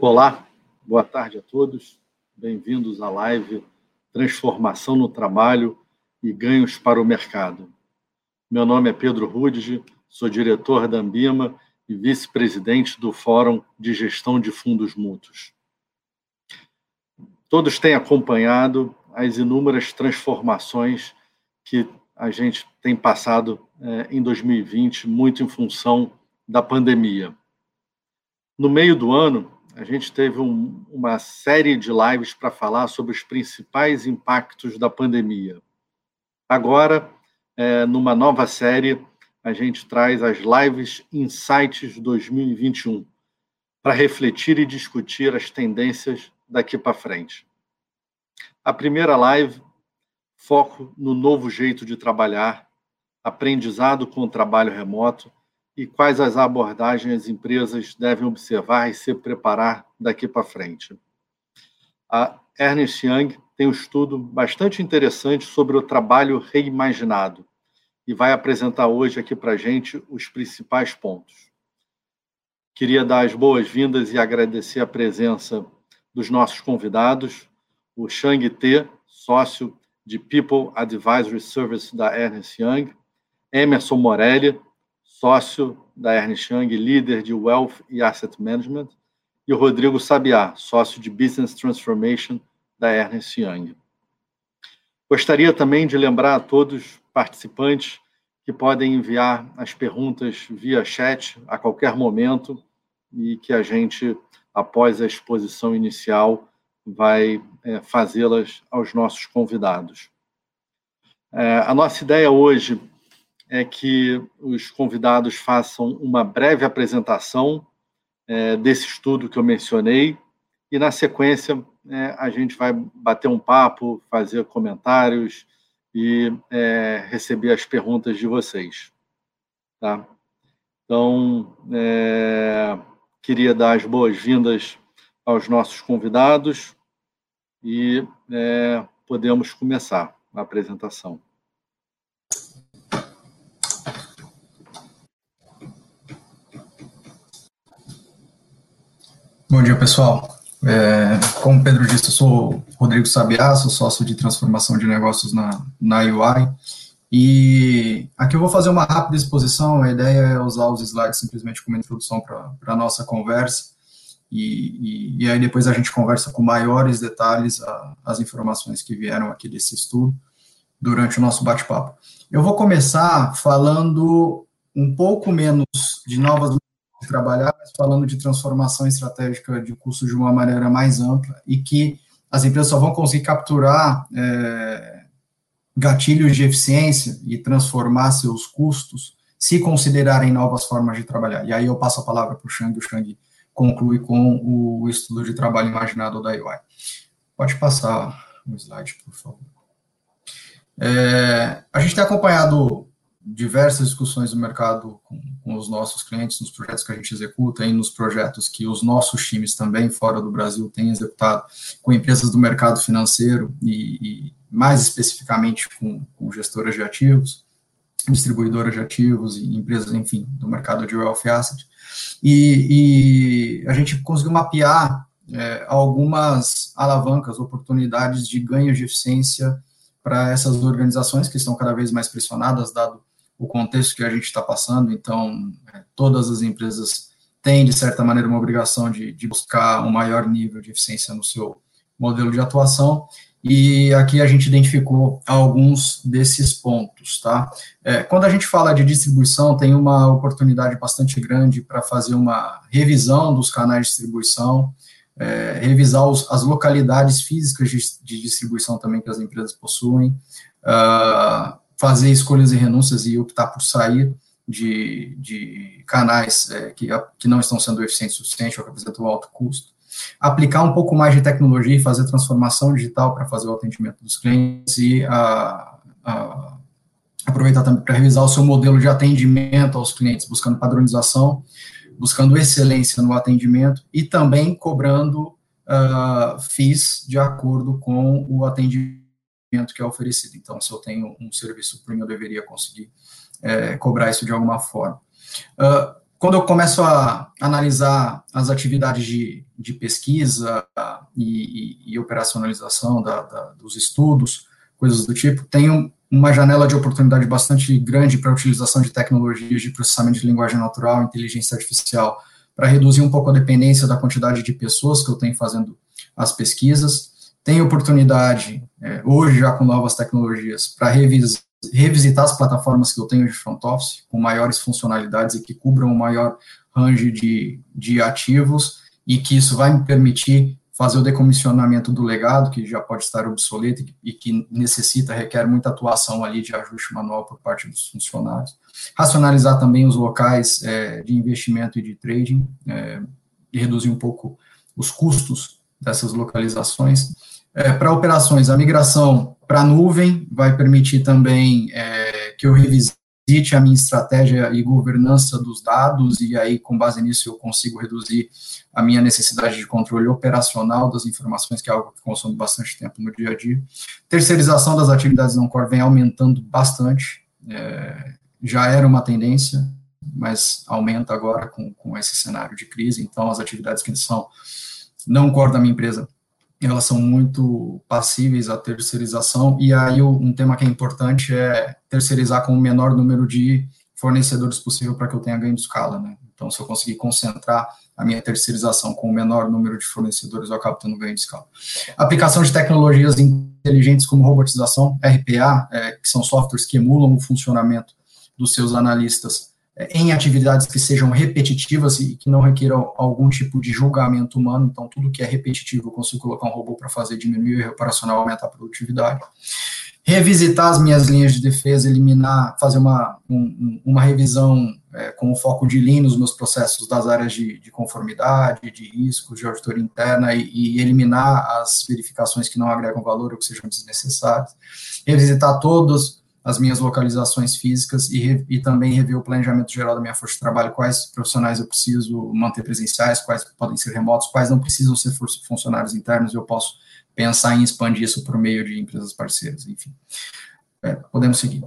Olá, boa tarde a todos. Bem-vindos à live Transformação no Trabalho e Ganhos para o Mercado. Meu nome é Pedro Rudige, sou diretor da Ambima e vice-presidente do Fórum de Gestão de Fundos Mútuos. Todos têm acompanhado as inúmeras transformações que a gente tem passado eh, em 2020, muito em função da pandemia. No meio do ano, a gente teve um, uma série de lives para falar sobre os principais impactos da pandemia. Agora, é, numa nova série, a gente traz as lives Insights 2021 para refletir e discutir as tendências daqui para frente. A primeira live, foco no novo jeito de trabalhar, aprendizado com o trabalho remoto e quais as abordagens as empresas devem observar e se preparar daqui para frente. A Ernest Young tem um estudo bastante interessante sobre o trabalho reimaginado e vai apresentar hoje aqui para a gente os principais pontos. Queria dar as boas-vindas e agradecer a presença dos nossos convidados, o Shang T, sócio de People Advisory Service da Ernest Young, Emerson Morelli, sócio da Ernst Young, líder de Wealth e Asset Management, e o Rodrigo Sabiá, sócio de Business Transformation da Ernst Young. Gostaria também de lembrar a todos participantes que podem enviar as perguntas via chat a qualquer momento e que a gente, após a exposição inicial, vai é, fazê-las aos nossos convidados. É, a nossa ideia hoje é que os convidados façam uma breve apresentação é, desse estudo que eu mencionei e, na sequência, é, a gente vai bater um papo, fazer comentários e é, receber as perguntas de vocês. Tá? Então, é, queria dar as boas-vindas aos nossos convidados e é, podemos começar a apresentação. Bom dia, pessoal. É, como o Pedro disse, eu sou Rodrigo Sabiá, sou sócio de transformação de negócios na, na UI. E aqui eu vou fazer uma rápida exposição. A ideia é usar os slides simplesmente como introdução para a nossa conversa. E, e, e, aí depois a gente conversa com maiores detalhes a, as informações que vieram aqui desse estudo durante o nosso bate-papo. Eu vou começar falando um pouco menos de novas trabalhar, mas falando de transformação estratégica de custos de uma maneira mais ampla e que as empresas só vão conseguir capturar é, gatilhos de eficiência e transformar seus custos se considerarem novas formas de trabalhar. E aí eu passo a palavra para o Shang, o Shang conclui com o estudo de trabalho imaginado da UI. Pode passar o slide, por favor. É, a gente tem acompanhado diversas discussões no mercado com, com, os nossos clientes, nos projetos que a gente executa e nos projetos que os nossos times também fora do Brasil têm executado com empresas do mercado financeiro e, e mais especificamente com, com, gestoras de ativos, distribuidoras de ativos e empresas, enfim, do mercado de wealth asset. E, e a gente conseguiu mapear é, algumas alavancas, oportunidades de ganho de eficiência para essas organizações que estão cada vez mais pressionadas, dado o contexto que a gente está passando, então é, todas as empresas têm, de certa maneira, uma obrigação de, de, buscar um maior nível de eficiência no seu modelo de atuação, e aqui a gente identificou alguns desses pontos, tá? É, quando a gente fala de distribuição, tem uma oportunidade bastante grande para fazer uma revisão dos canais de distribuição, é, revisar os, as localidades físicas de, de, distribuição também que as empresas possuem, uh, fazer escolhas e renúncias e optar por sair de, de canais é, que, que não estão sendo eficientes o suficiente ou que apresentam alto custo. Aplicar um pouco mais de tecnologia e fazer transformação digital para fazer o atendimento dos clientes e a, a, aproveitar também para revisar o seu modelo de atendimento aos clientes, buscando padronização, buscando excelência no atendimento e também cobrando uh, FIIs de acordo com o atendimento que é oferecido. Então, se eu tenho um serviço premium, eu deveria conseguir é, cobrar isso de alguma forma. Uh, quando eu começo a analisar as atividades de, de pesquisa e, e, e operacionalização da, da, dos estudos, coisas do tipo, tenho uma janela de oportunidade bastante grande para a utilização de tecnologias de processamento de linguagem natural, inteligência artificial, para reduzir um pouco a dependência da quantidade de pessoas que eu tenho fazendo as pesquisas. Tenho oportunidade, é, hoje já com novas tecnologias, para revisar revisitar as plataformas que eu tenho de front office, com maiores funcionalidades e que cubram um maior range de, de ativos, e que isso vai me permitir fazer o decomissionamento do legado, que já pode estar obsoleto e que necessita, requer muita atuação ali de ajuste manual por parte dos funcionários. Racionalizar também os locais é, de investimento e de trading, é, e reduzir um pouco os custos dessas localizações. É, Para operações, a migração para a nuvem vai permitir também é, que eu revisite a minha estratégia e governança dos dados, e aí, com base nisso, eu consigo reduzir a minha necessidade de controle operacional das informações, que é algo que consome bastante tempo no dia a dia. Terceirização das atividades não core vem aumentando bastante, é, já era uma tendência, mas aumenta agora com, com esse cenário de crise, então as atividades que são não core da minha empresa elas são muito passíveis à terceirização, e aí um tema que é importante é terceirizar com o menor número de fornecedores possível para que eu tenha ganho de escala, né? Então, se eu conseguir concentrar a minha terceirização com o menor número de fornecedores, eu acabo tendo ganho de escala. Aplicação de tecnologias inteligentes como robotização, RPA, é, que são softwares que emulam o funcionamento dos seus analistas em atividades que sejam repetitivas e que não requiram algum tipo de julgamento humano, então tudo que é repetitivo eu consigo colocar um robô para fazer diminuir o operacional, aumentar a produtividade. Revisitar as minhas linhas de defesa, eliminar, fazer uma, um, uma revisão é, com o foco de Lean nos meus processos das áreas de, de conformidade, de riscos, de auditoria interna e, e, eliminar as verificações que não agregam valor ou que sejam desnecessárias. Revisitar todos as minhas localizações físicas e, e também rever o planejamento geral da minha força de trabalho, quais profissionais eu preciso manter presenciais, quais podem ser remotos, quais não precisam ser funcionários internos, eu posso pensar em expandir isso por meio de empresas parceiras, enfim. É, podemos seguir.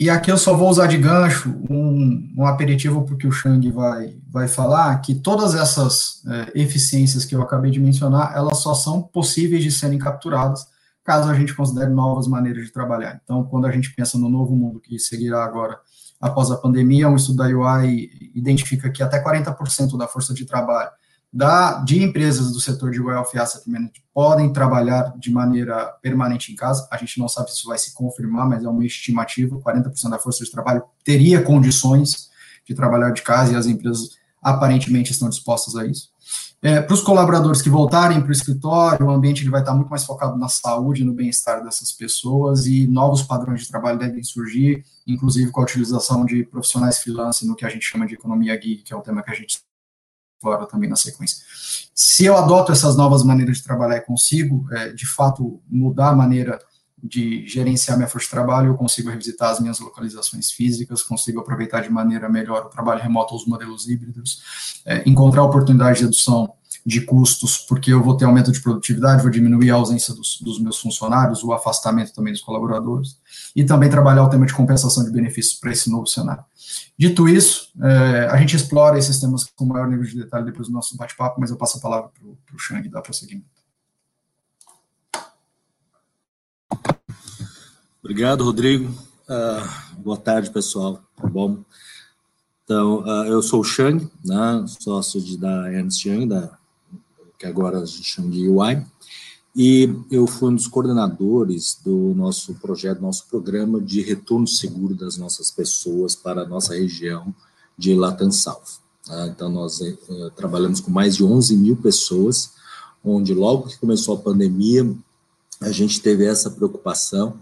E aqui eu só vou usar de gancho um, um aperitivo porque o Shang vai, vai falar que todas essas é, eficiências que eu acabei de mencionar, elas só são possíveis de serem capturadas caso a gente considere novas maneiras de trabalhar. Então, quando a gente pensa no novo mundo que seguirá agora após a pandemia, um estudo da UI identifica que até 40% da força de trabalho da, de empresas do setor de wealth asset management podem trabalhar de maneira permanente em casa. A gente não sabe se isso vai se confirmar, mas é uma estimativa. 40% da força de trabalho teria condições de trabalhar de casa e as empresas aparentemente estão dispostas a isso. É, para os colaboradores que voltarem para o escritório, o ambiente ele vai estar muito mais focado na saúde, no bem-estar dessas pessoas e novos padrões de trabalho devem surgir, inclusive com a utilização de profissionais freelance no que a gente chama de economia gig, que é o tema que a gente explora também na sequência. Se eu adoto essas novas maneiras de trabalhar e consigo, é, de fato, mudar a maneira de gerenciar minha força de trabalho, eu consigo revisitar as minhas localizações físicas, consigo aproveitar de maneira melhor o trabalho remoto, os modelos híbridos, é, encontrar oportunidades de redução de custos, porque eu vou ter aumento de produtividade, vou diminuir a ausência dos, dos meus funcionários, o afastamento também dos colaboradores, e também trabalhar o tema de compensação de benefícios para esse novo cenário. Dito isso, é, a gente explora esses temas com maior nível de detalhe depois do nosso bate-papo, mas eu passo a palavra para o Xang dar prosseguimento. Obrigado, Rodrigo. Uh, boa tarde, pessoal. Tá bom? Então, uh, eu sou o Shang, né, sócio de, da Ernst Young, da, que agora a gente chama de UI, e eu fui um dos coordenadores do nosso projeto, nosso programa de retorno seguro das nossas pessoas para a nossa região de Latam South. Tá? Então, nós uh, trabalhamos com mais de 11 mil pessoas, onde logo que começou a pandemia, a gente teve essa preocupação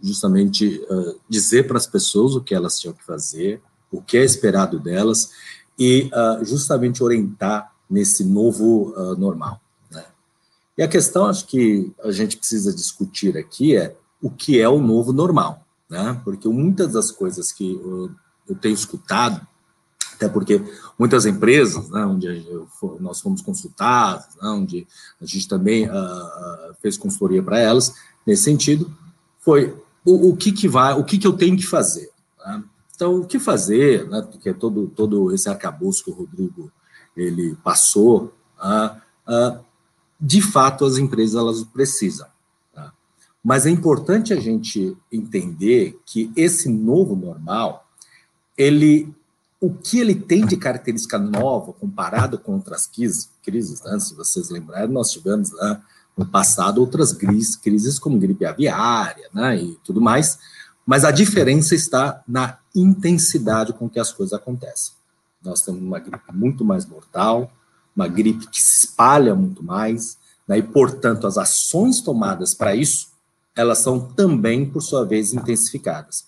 justamente uh, dizer para as pessoas o que elas tinham que fazer, o que é esperado delas e uh, justamente orientar nesse novo normal. Né? E a questão, acho que a gente precisa discutir aqui é o que é o novo normal, né? Porque muitas das coisas que eu tenho escutado, até porque muitas empresas, né, onde nós fomos consultados, né, onde a gente também fez consultoria para elas, nesse sentido, foi o, o que, que vai, o que, que eu tenho que fazer. Tá? Então, o que fazer, né, porque todo, todo esse arcabouço que o Rodrigo ele passou, ah, ah, de fato as empresas elas precisam. Tá? Mas é importante a gente entender que esse novo normal, ele, o que ele tem de característica nova comparado com outras crises, né, se vocês lembrarem, nós tivemos lá no passado outras crises como gripe aviária né, e tudo mais, mas a diferença está na intensidade com que as coisas acontecem. Nós temos uma gripe muito mais mortal, uma gripe que se espalha muito mais, né, e, portanto, as ações tomadas para isso, elas são também, por sua vez, intensificadas.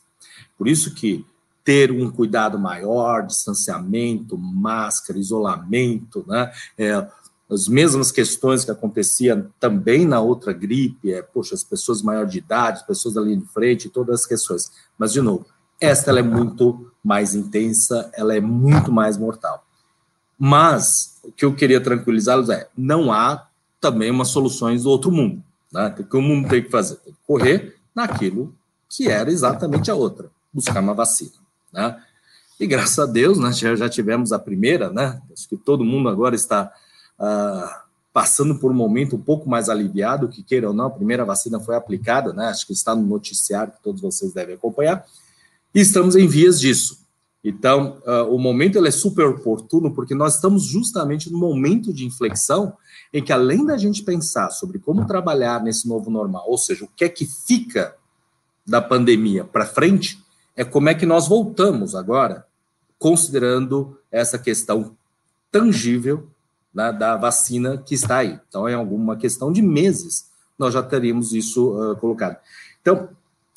Por isso que ter um cuidado maior, distanciamento, máscara, isolamento, né, é, as mesmas questões que aconteciam também na outra gripe, é, poxa, as pessoas maior de idade, as pessoas da linha de frente, todas as questões. Mas, de novo, esta é muito mais intensa, ela é muito mais mortal. Mas o que eu queria tranquilizá-los é: não há também umas soluções do outro mundo. Né? O que o mundo tem que fazer? Tem que correr naquilo que era exatamente a outra, buscar uma vacina. Né? E graças a Deus, né, já, já tivemos a primeira, né? Acho que todo mundo agora está uh, passando por um momento um pouco mais aliviado, que queira ou não, a primeira vacina foi aplicada, né? Acho que está no noticiário que todos vocês devem acompanhar. E estamos em vias disso. Então, uh, o momento ele é super oportuno porque nós estamos justamente no momento de inflexão em que, além da gente pensar sobre como trabalhar nesse novo normal, ou seja, o que é que fica da pandemia para frente, é como é que nós voltamos agora, considerando essa questão tangível né, da vacina que está aí. Então, é alguma questão de meses, nós já teríamos isso uh, colocado. Então,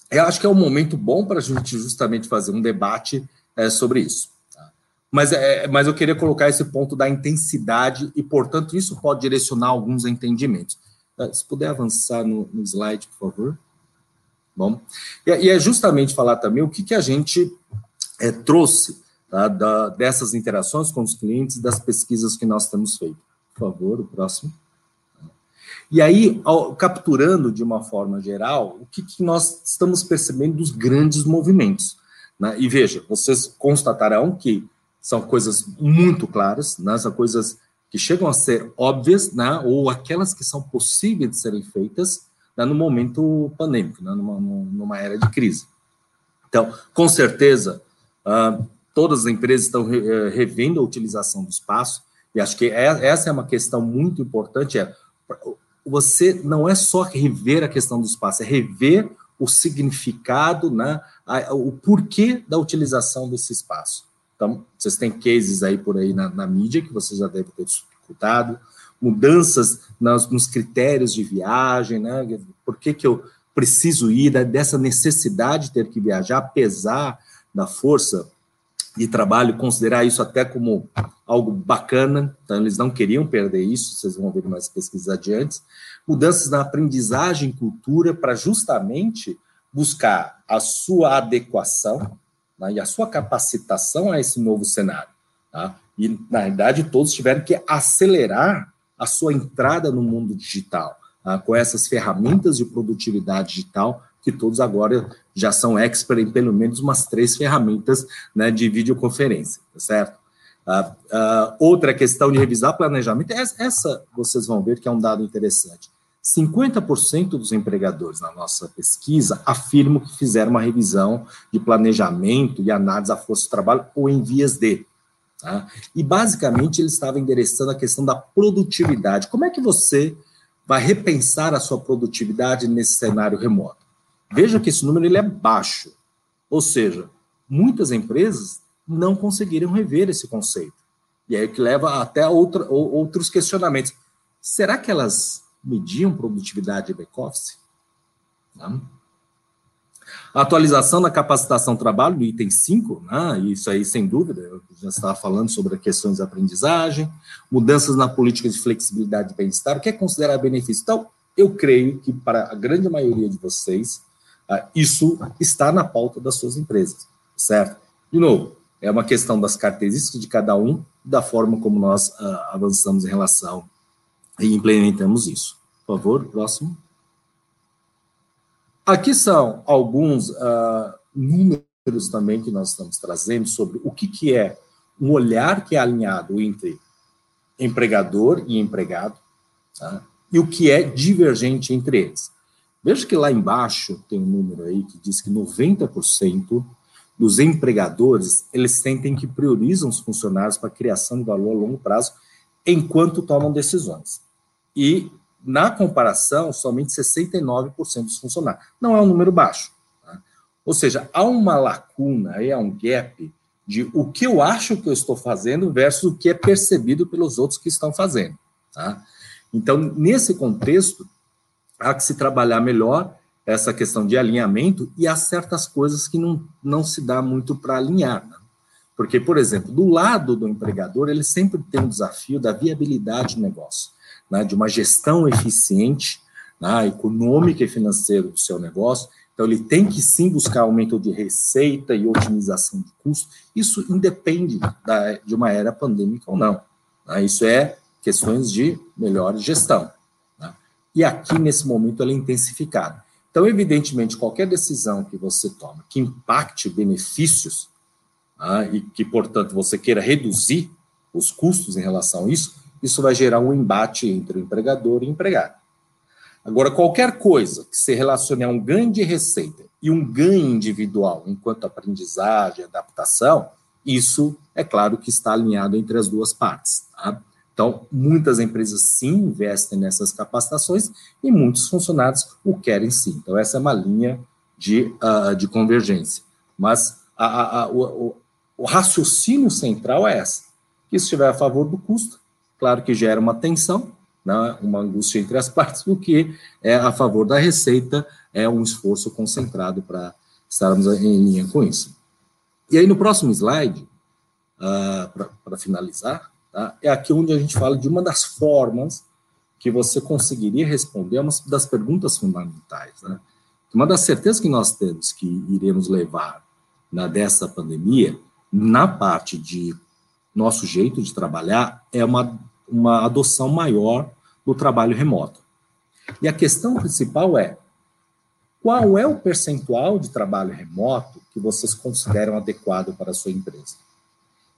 eu acho que é um momento bom para a gente justamente fazer um debate é, sobre isso. Tá? Mas, é, mas eu queria colocar esse ponto da intensidade e, portanto, isso pode direcionar alguns entendimentos. É, se puder avançar no, no slide, por favor. Bom, e, e, é justamente falar também o que, que a gente é, trouxe tá, da, dessas interações com os clientes, das pesquisas que nós temos feito. Por favor, o próximo. E aí, ao, capturando de uma forma geral, o que, que nós estamos percebendo dos grandes movimentos. Né? E veja, vocês constatarão que são coisas muito claras, né? são coisas que chegam a ser óbvias, né? ou aquelas que são possíveis de serem feitas né? no momento pandêmico, né? numa, numa era de crise. Então, com certeza, uh, todas as empresas estão re, uh, revendo a utilização do espaço, e acho que é, essa é uma questão muito importante, é você não é só rever a questão do espaço, é rever o significado, né, o porquê da utilização desse espaço. Então, vocês têm cases aí por aí na, na mídia que vocês já devem ter escutado, mudanças nas, nos critérios de viagem, né, por que, que eu preciso ir, dessa necessidade de ter que viajar, apesar da força de trabalho, considerar isso até como algo bacana, então eles não queriam perder isso, vocês vão ver mais pesquisas adiante. Mudanças na aprendizagem e cultura para justamente buscar a sua adequação né, e a sua capacitação a esse novo cenário. Tá? E, na verdade, todos tiveram que acelerar a sua entrada no mundo digital, tá? com essas ferramentas de produtividade digital que todos agora já são expert em pelo menos umas três ferramentas né, de videoconferência, tá certo? Uh, uh, outra questão de revisar planejamento, essa, essa vocês vão ver que é um dado interessante. 50% dos empregadores na nossa pesquisa afirmam que fizeram uma revisão de planejamento e análise da força de trabalho ou em vias de. Tá? E, basicamente, eles estavam endereçando a questão da produtividade. Como é que você vai repensar a sua produtividade nesse cenário remoto? Veja que esse número ele é baixo. Ou seja, muitas empresas não conseguiram rever esse conceito. E aí que leva até outra, outros questionamentos. Será que elas mediam produtividade de back-office? Atualização da capacitação trabalho, do item 5, né, isso aí sem dúvida, eu já estava falando sobre questões de aprendizagem, mudanças na política de flexibilidade e bem-estar, o que é considerar benefício? Então, eu creio que para a grande maioria de vocês, ah, isso está na pauta das suas empresas, certo? De novo, é uma questão das características de cada um, da forma como nós uh, avançamos em relação e implementamos isso. Por favor, próximo. Aqui são alguns uh, números também que nós estamos trazendo sobre o que, que é um olhar que é alinhado entre empregador e empregado, tá? e o que é divergente entre eles. Veja que lá embaixo tem um número aí que diz que 90% dos empregadores, eles sentem que priorizam os funcionários para a criação de valor a longo prazo enquanto tomam decisões. E, na comparação, somente 69% dos funcionários. Não é um número baixo. Tá? Ou seja, há uma lacuna, há um gap de o que eu acho que eu estou fazendo versus o que é percebido pelos outros que estão fazendo. Tá? Então, nesse contexto, há que se trabalhar melhor essa questão de alinhamento e há certas coisas que não, não se dá muito para alinhar. Né? Porque, por exemplo, do lado do empregador, ele sempre tem um desafio da viabilidade do negócio, né? de uma gestão eficiente, né? econômica e financeira do seu negócio. Então, ele tem que sim buscar aumento de receita e otimização de custo. Isso independe da, de uma era pandêmica ou não. Né? Isso é questões de melhor gestão. Né? E aqui, nesse momento, ela é intensificada. Então, evidentemente, qualquer decisão que você toma que impacte benefícios ah, e que, portanto, você queira reduzir os custos em relação a isso, isso vai gerar um embate entre o empregador e o empregado. Agora, qualquer coisa que se relacione a um ganho de receita e um ganho individual enquanto aprendizagem, adaptação, isso é claro que está alinhado entre as duas partes. Tá? Então, muitas empresas sim investem nessas capacitações e muitos funcionários o querem sim. Então, essa é uma linha de, uh, de convergência. Mas a, a, a, o, o, raciocínio central é essa: que estiver a favor do custo, claro que gera uma tensão, né, uma angústia entre as partes, o que é a favor da receita é um esforço concentrado para estarmos em linha com isso. E aí, no próximo slide, uh, para finalizar, Tá? É aqui onde a gente fala de uma das formas que você conseguiria responder uma das perguntas fundamentais. Né? Uma das certezas que nós temos que iremos levar na, dessa pandemia, na parte de nosso jeito de trabalhar, é uma, uma adoção maior do trabalho remoto. E a questão principal é: qual é o percentual de trabalho remoto que vocês consideram adequado para a sua empresa?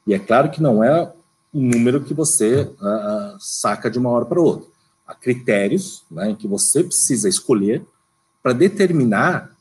E é claro que não é um número que você uh, saca de uma hora para outra. Há critérios né, em que você precisa escolher para determinar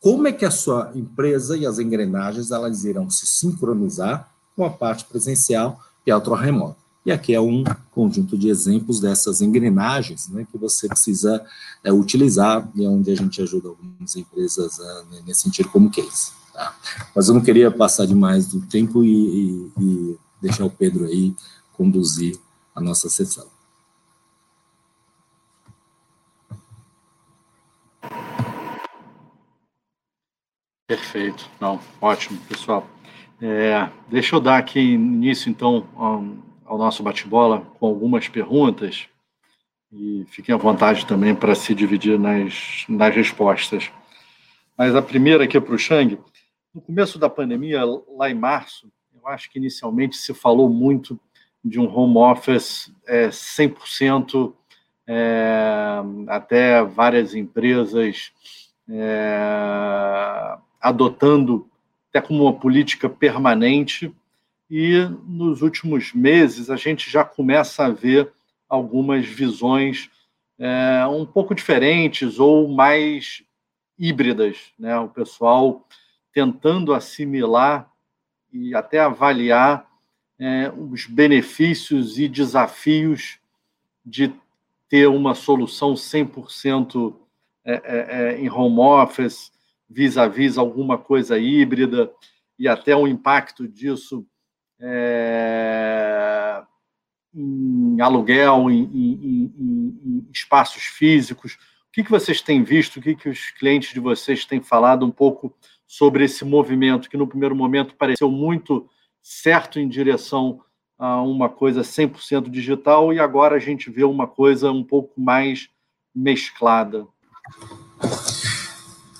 como é que a sua empresa e as engrenagens elas irão se sincronizar com a parte presencial e a outra remota. E aqui é um conjunto de exemplos dessas engrenagens né, que você precisa é, utilizar e é onde a gente ajuda algumas empresas uh, nesse sentido como case. Tá? Mas eu não queria passar demais do tempo e, e, e deixar o Pedro aí conduzir a nossa sessão. Perfeito, não, ótimo, pessoal. É, deixa eu dar aqui início, então, ao nosso bate-bola com algumas perguntas e fiquem à vontade também para se dividir nas, nas respostas. Mas a primeira aqui é para o Shang. No começo da pandemia, lá em março, eu acho que inicialmente se falou muito de um home office é, 100%, é, até várias empresas é, adotando até como uma política permanente. E nos últimos meses a gente já começa a ver algumas visões é, um pouco diferentes ou mais híbridas, né? O pessoal tentando assimilar e até avaliar é, os benefícios e desafios de ter uma solução 100% é, é, é, em home office, vis-à-vis -vis alguma coisa híbrida, e até o impacto disso é, em aluguel, em, em, em, em, espaços físicos. O que, que vocês têm visto, o que, que os clientes de vocês têm falado um pouco sobre esse movimento que no primeiro momento pareceu muito certo em direção a uma coisa 100% digital e agora a gente vê uma coisa um pouco mais mesclada.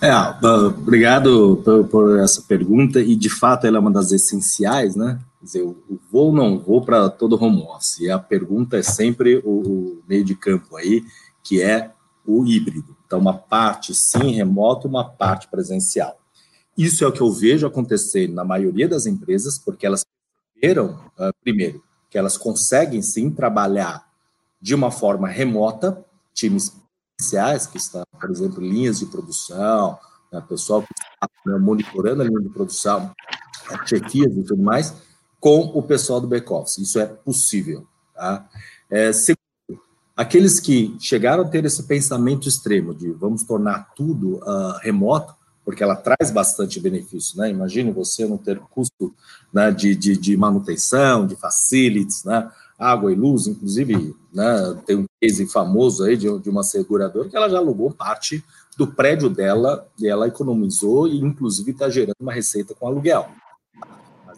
É, obrigado por, por, essa pergunta e de fato ela é uma das essenciais, né? Dizer, o vou ou não vou para todo home office. E a pergunta é sempre o, o meio de campo aí, que é o híbrido. Então, uma parte sim remoto, uma parte presencial. Isso é o que eu vejo acontecer na maioria das empresas, porque elas perceberam, uh, primeiro, que elas conseguem sim trabalhar de uma forma remota, times especiais que estão, por exemplo, linhas de produção, né, pessoal que está né, monitorando a linha de produção, chefias e tudo mais, com o pessoal do back-office. Isso é possível. Tá? É, segundo, aqueles que chegaram a ter esse pensamento extremo de vamos tornar tudo uh, remoto, porque ela traz bastante benefício, né? Imagine você não ter custo né, de, de, de, manutenção, de facilities, né? Água e luz, inclusive, né? Tem um case famoso aí de, de uma seguradora que ela já alugou parte do prédio dela e ela economizou e, inclusive, está gerando uma receita com aluguel.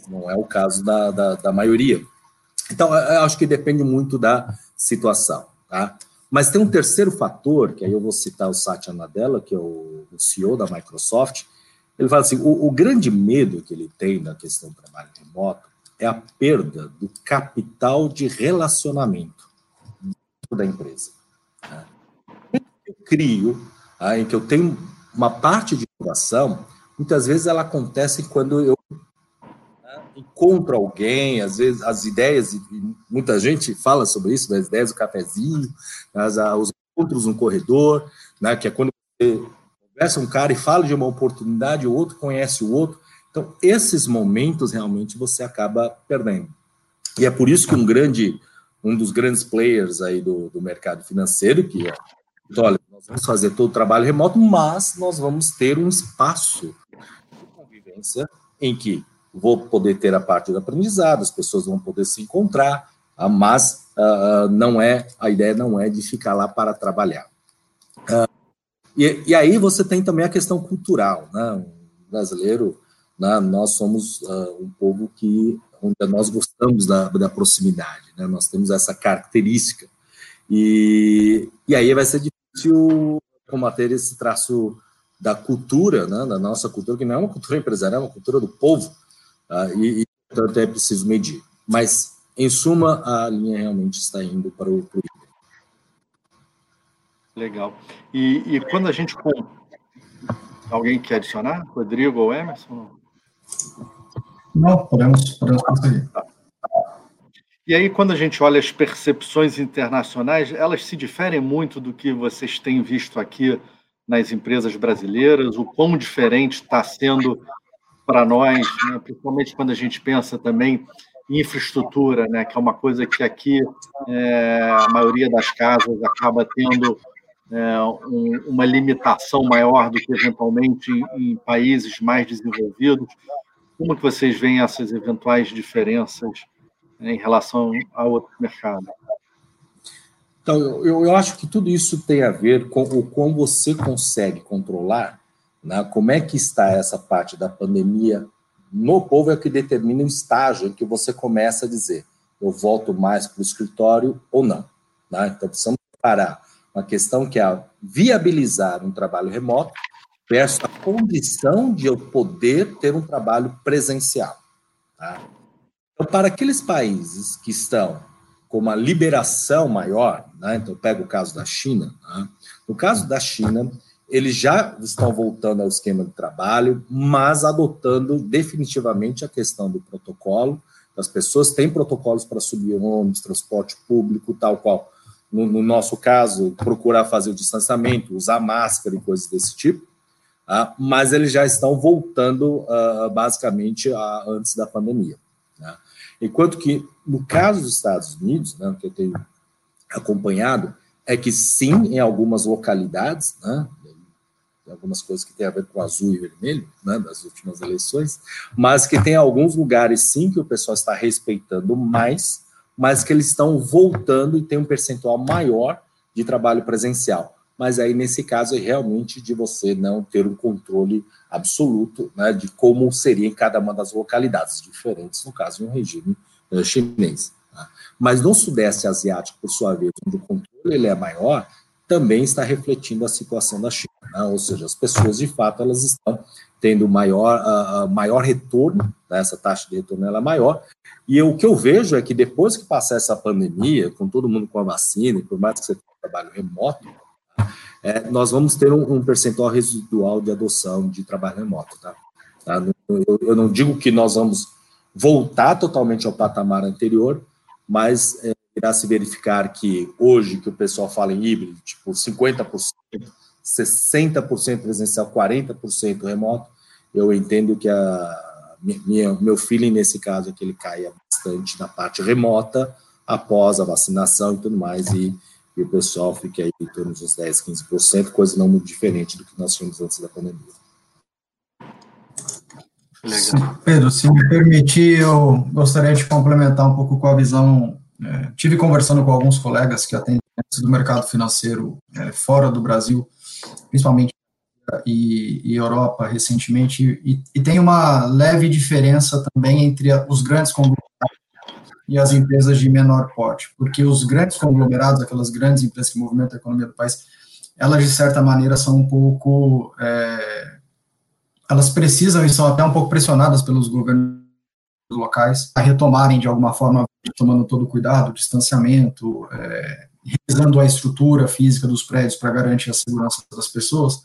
Não é o caso da, da, da maioria. Então, acho que depende muito da situação, tá? Mas tem um terceiro fator, que aí eu vou citar o Satya Nadella, que é o, o CEO da Microsoft. Ele fala assim: o, o, grande medo que ele tem na questão do trabalho remoto é a perda do capital de relacionamento da empresa. Né? Eu crio, tá? em que eu tenho uma parte de inovação, muitas vezes ela acontece quando eu encontro alguém, às vezes as ideias, muita gente fala sobre isso, das ideias do cafezinho, as, os encontros no corredor, né, que é quando você conversa um cara e fala de uma oportunidade, o outro conhece o outro. Então, esses momentos realmente você acaba perdendo. E é por isso que um grande, um dos grandes players aí do, do mercado financeiro, que é, então, olha, nós vamos fazer todo o trabalho remoto, mas nós vamos ter um espaço de convivência em que vou poder ter a parte do aprendizado, as pessoas vão poder se encontrar, ah, mas uh, não é, a ideia não é de ficar lá para trabalhar. E, e, aí você tem também a questão cultural, né? O brasileiro, né, nós somos um povo que onde nós gostamos da, da proximidade, né? Nós temos essa característica. E, e aí vai ser difícil combater esse traço da cultura, né, da nossa cultura, que não é uma cultura empresarial, é uma cultura do povo, e, e, portanto, é preciso medir. Mas, em suma, a linha realmente está indo para o, para Legal. E, e, quando a gente. Alguém quer adicionar? Rodrigo ou Emerson? Não, podemos, podemos conseguir. Tá. E aí, quando a gente olha as percepções internacionais, elas se diferem muito do que vocês têm visto aqui nas empresas brasileiras? O quão diferente está sendo para nós, né, principalmente quando a gente pensa também em infraestrutura, né, que é uma coisa que aqui é, a maioria das casas acaba tendo é, um, uma limitação maior do que eventualmente em, em, países mais desenvolvidos. Como que vocês veem essas eventuais diferenças né, em relação a outro mercado? Então, eu, eu acho que tudo isso tem a ver com o como você consegue controlar né? Como é que está essa parte da pandemia no povo é o que determina o estágio em que você começa a dizer eu volto mais para o escritório ou não. Né? Então, precisamos parar uma questão que é viabilizar um trabalho remoto versus a condição de eu poder ter um trabalho presencial. Tá? Então, para aqueles países que estão com uma liberação maior, né? então eu pego o caso da China, né? no caso da China, eles já estão voltando ao esquema de trabalho, mas adotando definitivamente a questão do protocolo. As pessoas têm protocolos para subir ônibus, transporte público, tal qual. No, no, nosso caso, procurar fazer o distanciamento, usar máscara e coisas desse tipo. Tá? mas eles já estão voltando uh, basicamente a, antes da pandemia. Né? Enquanto que, no caso dos Estados Unidos, né, que eu tenho acompanhado, é que sim, em algumas localidades, né, algumas coisas que têm a ver com azul e vermelho, né, das últimas eleições, mas que tem alguns lugares, sim, que o pessoal está respeitando mais, mas que eles estão voltando e tem um percentual maior de trabalho presencial. Mas aí, nesse caso, é realmente de você não ter um controle absoluto né, de como seria em cada uma das localidades, diferentes no caso de um regime uh, chinês. Tá? Mas no Sudeste Asiático, por sua vez, onde o controle ele é maior, também está refletindo a situação da China, né? ou seja, as pessoas de fato elas estão tendo maior, uh, maior retorno, né? essa taxa de retorno ela é maior, e o que eu vejo é que depois que passar essa pandemia, com todo mundo com a vacina, e por mais que você tenha um trabalho remoto, é, nós vamos ter um, um, percentual residual de adoção de trabalho remoto, tá? Tá? Eu, eu, não digo que nós vamos voltar totalmente ao patamar anterior, mas é, irá se verificar que hoje que o pessoal fala em híbrido, tipo 50%, 60% presencial, 40% remoto, eu entendo que a minha, meu feeling nesse caso é que ele caia bastante na parte remota após a vacinação e tudo mais, e, e o pessoal fique aí em torno dos 10, 15%, coisa não muito diferente do que nós tínhamos antes da pandemia. Legal. Pedro, se me permitir, eu gostaria de complementar um pouco com a visão. É, tive conversando com alguns colegas que atendem do mercado financeiro é, fora do Brasil, principalmente e, e Europa recentemente, e, e, tem uma leve diferença também entre os grandes conglomerados e as empresas de menor porte, porque os grandes conglomerados, aquelas grandes empresas que movimentam a economia do país, elas de certa maneira são um pouco, é, elas precisam e são até um pouco pressionadas pelos governos locais a retomarem de alguma forma, tomando todo o cuidado, distanciamento, é, revisando a estrutura física dos prédios para garantir a segurança das pessoas,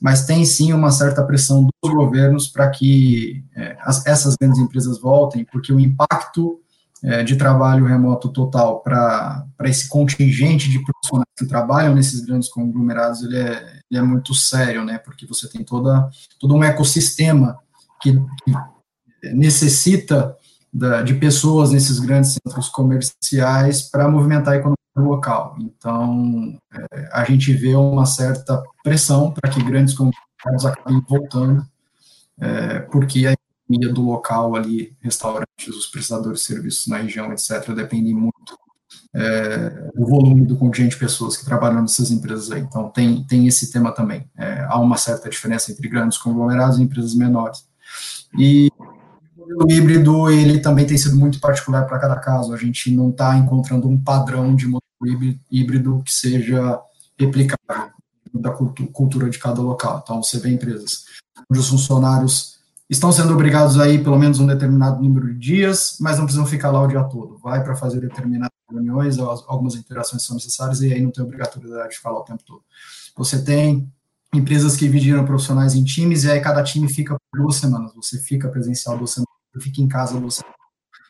mas tem sim uma certa pressão dos governos para que é, as, essas grandes empresas voltem, porque o impacto é, de trabalho remoto total para esse contingente de profissionais que trabalham nesses grandes conglomerados, ele é, ele é muito sério, né, porque você tem toda, todo um ecossistema que, que necessita da, de pessoas nesses grandes centros comerciais para movimentar a economia local. Então, é, a gente vê uma certa pressão para que grandes conglomerados acabem voltando, é, porque a economia do local ali, restaurantes, os prestadores de serviços na região, etc., dependem muito é, do volume do contingente de pessoas que trabalham nessas empresas aí. Então, tem, tem esse tema também. É, há uma certa diferença entre grandes conglomerados e empresas menores. E o híbrido, ele também tem sido muito particular para cada caso. A gente não está encontrando um padrão de modelo híbrido que seja replicável da cultura de cada local. Então, você vê empresas onde os funcionários estão sendo obrigados a ir pelo menos um determinado número de dias, mas não precisam ficar lá o dia todo. Vai para fazer determinadas reuniões, algumas interações são necessárias e aí não tem obrigatoriedade de lá o tempo todo. Você tem empresas que dividiram profissionais em times e aí cada time fica por duas semanas. Você fica presencial duas semanas, fica em casa semanas.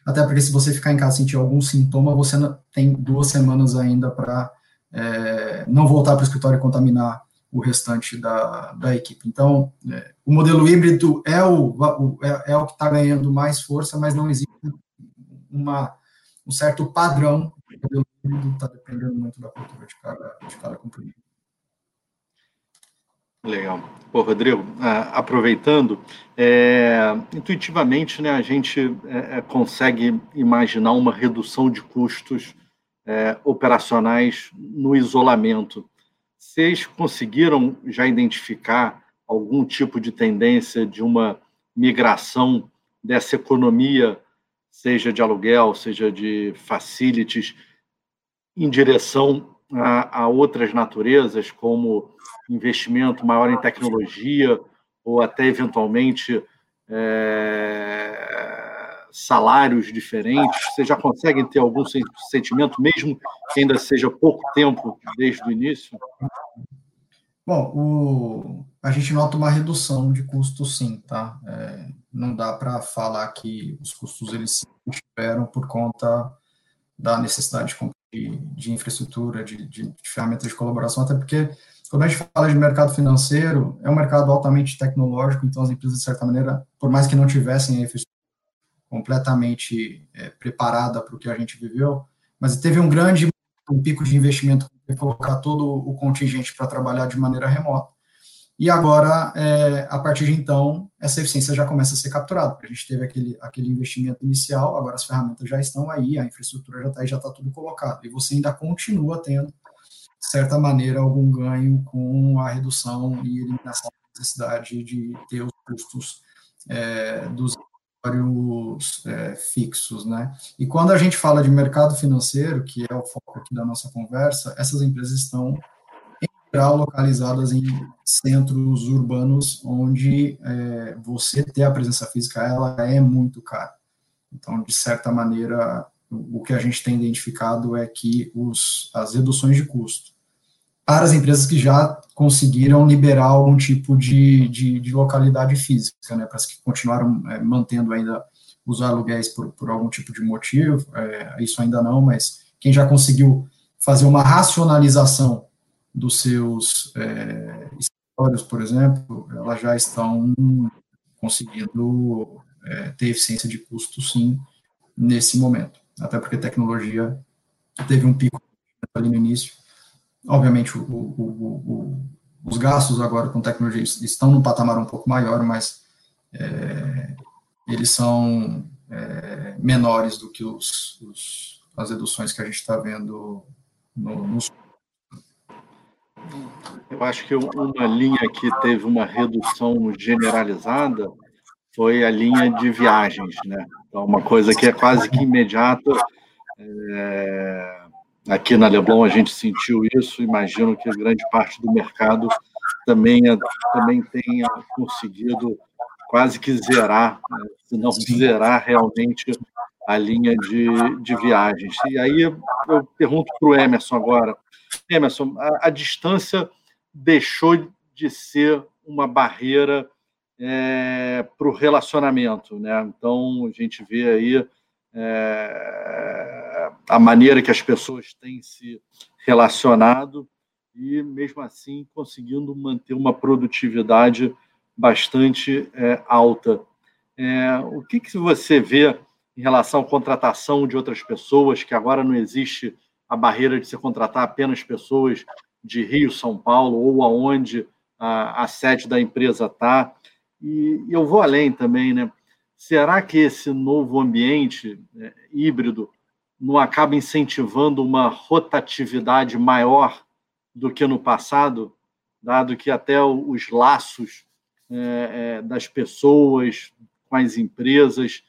Até porque se você ficar em casa e sentir algum sintoma, você tem duas semanas ainda para é, não voltar para o escritório e contaminar o restante da, da equipe. Então, é, o modelo híbrido é o, o é, é, o que está ganhando mais força, mas não existe uma, um certo padrão. O modelo híbrido está dependendo muito da cultura de cada, de cada companhia. Legal. Pô, Rodrigo, aproveitando, é, intuitivamente né, a gente é, é, consegue imaginar uma redução de custos é, operacionais no isolamento. Vocês conseguiram já identificar algum tipo de tendência de uma migração dessa economia, seja de aluguel, seja de facilities, em direção a, a outras naturezas, como investimento maior em tecnologia ou até eventualmente é, salários diferentes? Vocês já conseguem ter algum sentimento, mesmo que ainda seja pouco tempo desde o início? Bom, o, a gente nota uma redução de custos, sim, tá? É, não dá para falar que os custos eles se tiveram por conta da necessidade de, de infraestrutura, de, de, de ferramentas de colaboração, até porque quando a gente fala de mercado financeiro, é um mercado altamente tecnológico, então as empresas, de certa maneira, por mais que não tivessem a infraestrutura completamente é, preparada para o que a gente viveu, mas teve um grande um pico de investimento para colocar todo o contingente para trabalhar de maneira remota. E agora, é, a partir de então, essa eficiência já começa a ser capturada. A gente teve aquele, aquele investimento inicial, agora as ferramentas já estão aí, a infraestrutura já está já está tudo colocado. E você ainda continua tendo de certa maneira, algum ganho com a redução e eliminação da necessidade de ter os custos é, dos usuários é, fixos, né? E quando a gente fala de mercado financeiro, que é o foco aqui da nossa conversa, essas empresas estão geral localizadas em centros urbanos onde é, você ter a presença física ela é muito cara. Então, de certa maneira, o que a gente tem identificado é que os, as reduções de custo para as empresas que já conseguiram liberar algum tipo de, de, de localidade física, né, para as que continuaram é, mantendo ainda os aluguéis por, por algum tipo de motivo, é, isso ainda não, mas quem já conseguiu fazer uma racionalização dos seus é, escritórios, por exemplo, elas já estão conseguindo é, ter eficiência de custo, sim, nesse momento. Até porque a tecnologia teve um pico ali no início. Obviamente, o, o, o, os gastos agora com tecnologia estão num patamar um pouco maior, mas é, eles são é, menores do que os, os, as reduções que a gente está vendo no, nos eu acho que uma linha que teve uma redução generalizada foi a linha de viagens, né? Então, uma coisa que é quase que imediata. É... Aqui na Leblon a gente sentiu isso, imagino que grande parte do mercado também, também tenha conseguido quase que zerar, né? se não zerar realmente a linha de, de viagens. E aí eu pergunto para o Emerson agora, Emerson, a, a, distância deixou de ser uma barreira é, para o relacionamento, né? Então a gente vê aí é, a maneira que as pessoas têm se relacionado e mesmo assim conseguindo manter uma produtividade bastante é, alta. É, o que, que você vê em relação à contratação de outras pessoas, que agora não existe a barreira de se contratar apenas pessoas de Rio, São Paulo ou aonde a, a sede da empresa está. E, e, eu vou além também, né? Será que esse novo ambiente é, híbrido não acaba incentivando uma rotatividade maior do que no passado, dado que até os laços é, é, das pessoas com as empresas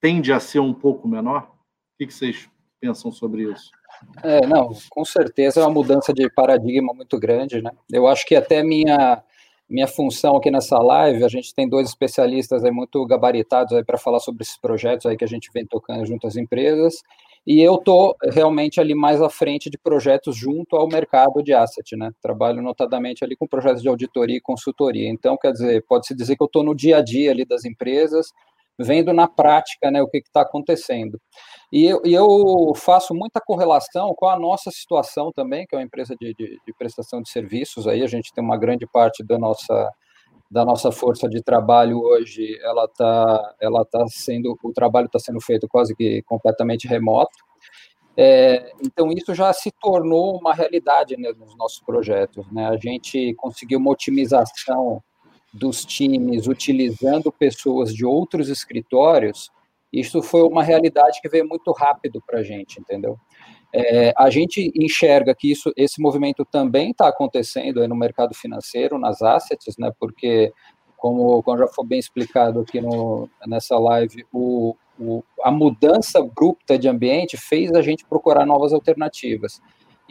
tende a ser um pouco menor? O que vocês pensam sobre isso? É, não, com certeza é uma mudança de paradigma muito grande, né? Eu acho que até minha minha função aqui nessa live, a gente tem dois especialistas aí muito gabaritados aí para falar sobre esses projetos aí que a gente vem tocando junto às empresas, e eu tô realmente ali mais à frente de projetos junto ao mercado de asset, né? Trabalho notadamente ali com projetos de auditoria e consultoria. Então, quer dizer, pode-se dizer que eu estou no dia a dia ali das empresas, vendo na prática né, o que está acontecendo. E eu, e eu, faço muita correlação com a nossa situação também, que é uma empresa de, de, de, prestação de serviços. Aí a gente tem uma grande parte da nossa da nossa força de trabalho hoje, ela está ela tá sendo o trabalho está sendo feito quase que completamente remoto. É, então isso já se tornou uma realidade né, nos nossos projetos. Né? A gente conseguiu uma otimização dos times utilizando pessoas de outros escritórios, isso foi uma realidade que veio muito rápido para a gente, entendeu? É, a gente enxerga que isso, esse movimento também está acontecendo no mercado financeiro, nas assets, né? Porque, como, como já foi bem explicado aqui no, nessa live, o, o, a mudança abrupta de ambiente fez a gente procurar novas alternativas.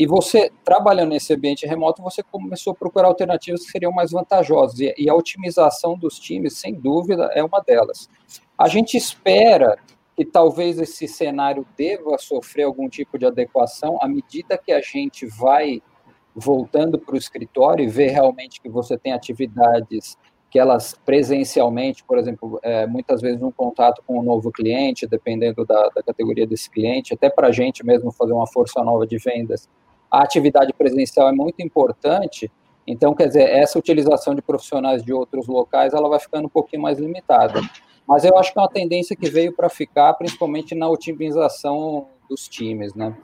E você, trabalhando nesse ambiente remoto, você começou a procurar alternativas que seriam mais vantajosas. E, a otimização dos times, sem dúvida, é uma delas. A gente espera que talvez esse cenário deva sofrer algum tipo de adequação à medida que a gente vai voltando para o escritório e ver realmente que você tem atividades que elas presencialmente, por exemplo, é, muitas vezes um contato com um novo cliente, dependendo da, da categoria desse cliente, até para a gente mesmo fazer uma força nova de vendas, a atividade presencial é muito importante. Então, quer dizer, essa utilização de profissionais de outros locais, ela vai ficando um pouquinho mais limitada. Mas eu acho que é uma tendência que veio para ficar, principalmente na otimização dos times, né?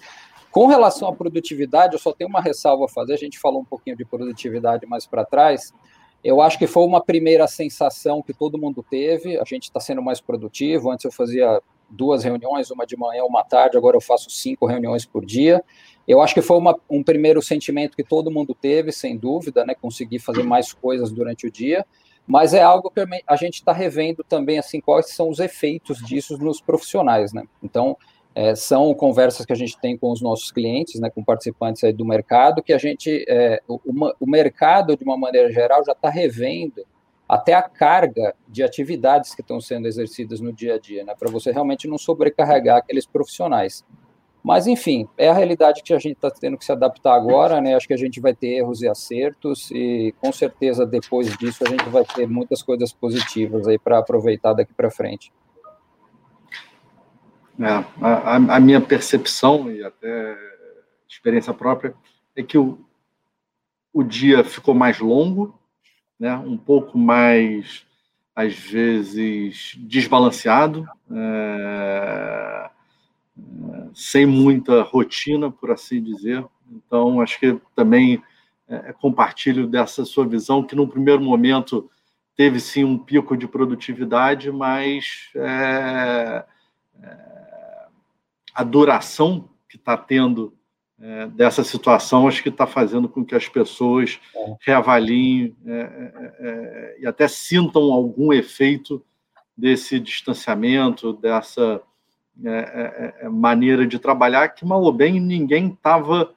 Com relação à produtividade, eu só tenho uma ressalva a fazer. A gente falou um pouquinho de produtividade mais para trás. Eu acho que foi uma primeira sensação que todo mundo teve. A gente está sendo mais produtivo. Antes eu fazia duas reuniões, uma de manhã, uma tarde. Agora eu faço cinco reuniões por dia. Eu acho que foi uma, um primeiro sentimento que todo mundo teve, sem dúvida, né? Conseguir fazer mais coisas durante o dia. Mas é algo que a gente está revendo também, assim, quais são os efeitos disso nos profissionais, né? Então, é, são conversas que a gente tem com os nossos clientes, né, com participantes aí do mercado, que a gente, é, o, o mercado, de uma maneira geral, já está revendo até a carga de atividades que estão sendo exercidas no dia a dia, né, para você realmente não sobrecarregar aqueles profissionais. Mas, enfim, é a realidade que a gente está tendo que se adaptar agora, né? Acho que a gente vai ter erros e acertos, e com certeza depois disso a gente vai ter muitas coisas positivas aí para aproveitar daqui para frente. É, a, a, minha percepção e até experiência própria é que o, o dia ficou mais longo, né? um pouco mais, às vezes, desbalanceado. É, sem muita rotina, por assim dizer. Então, acho que também é, compartilho dessa sua visão, que no primeiro momento teve sim um pico de produtividade, mas é, é, a duração que está tendo é, dessa situação acho que está fazendo com que as pessoas é. reavaliem é, é, e até sintam algum efeito desse distanciamento, dessa é, é, é, maneira de trabalhar que, mal ou bem, ninguém estava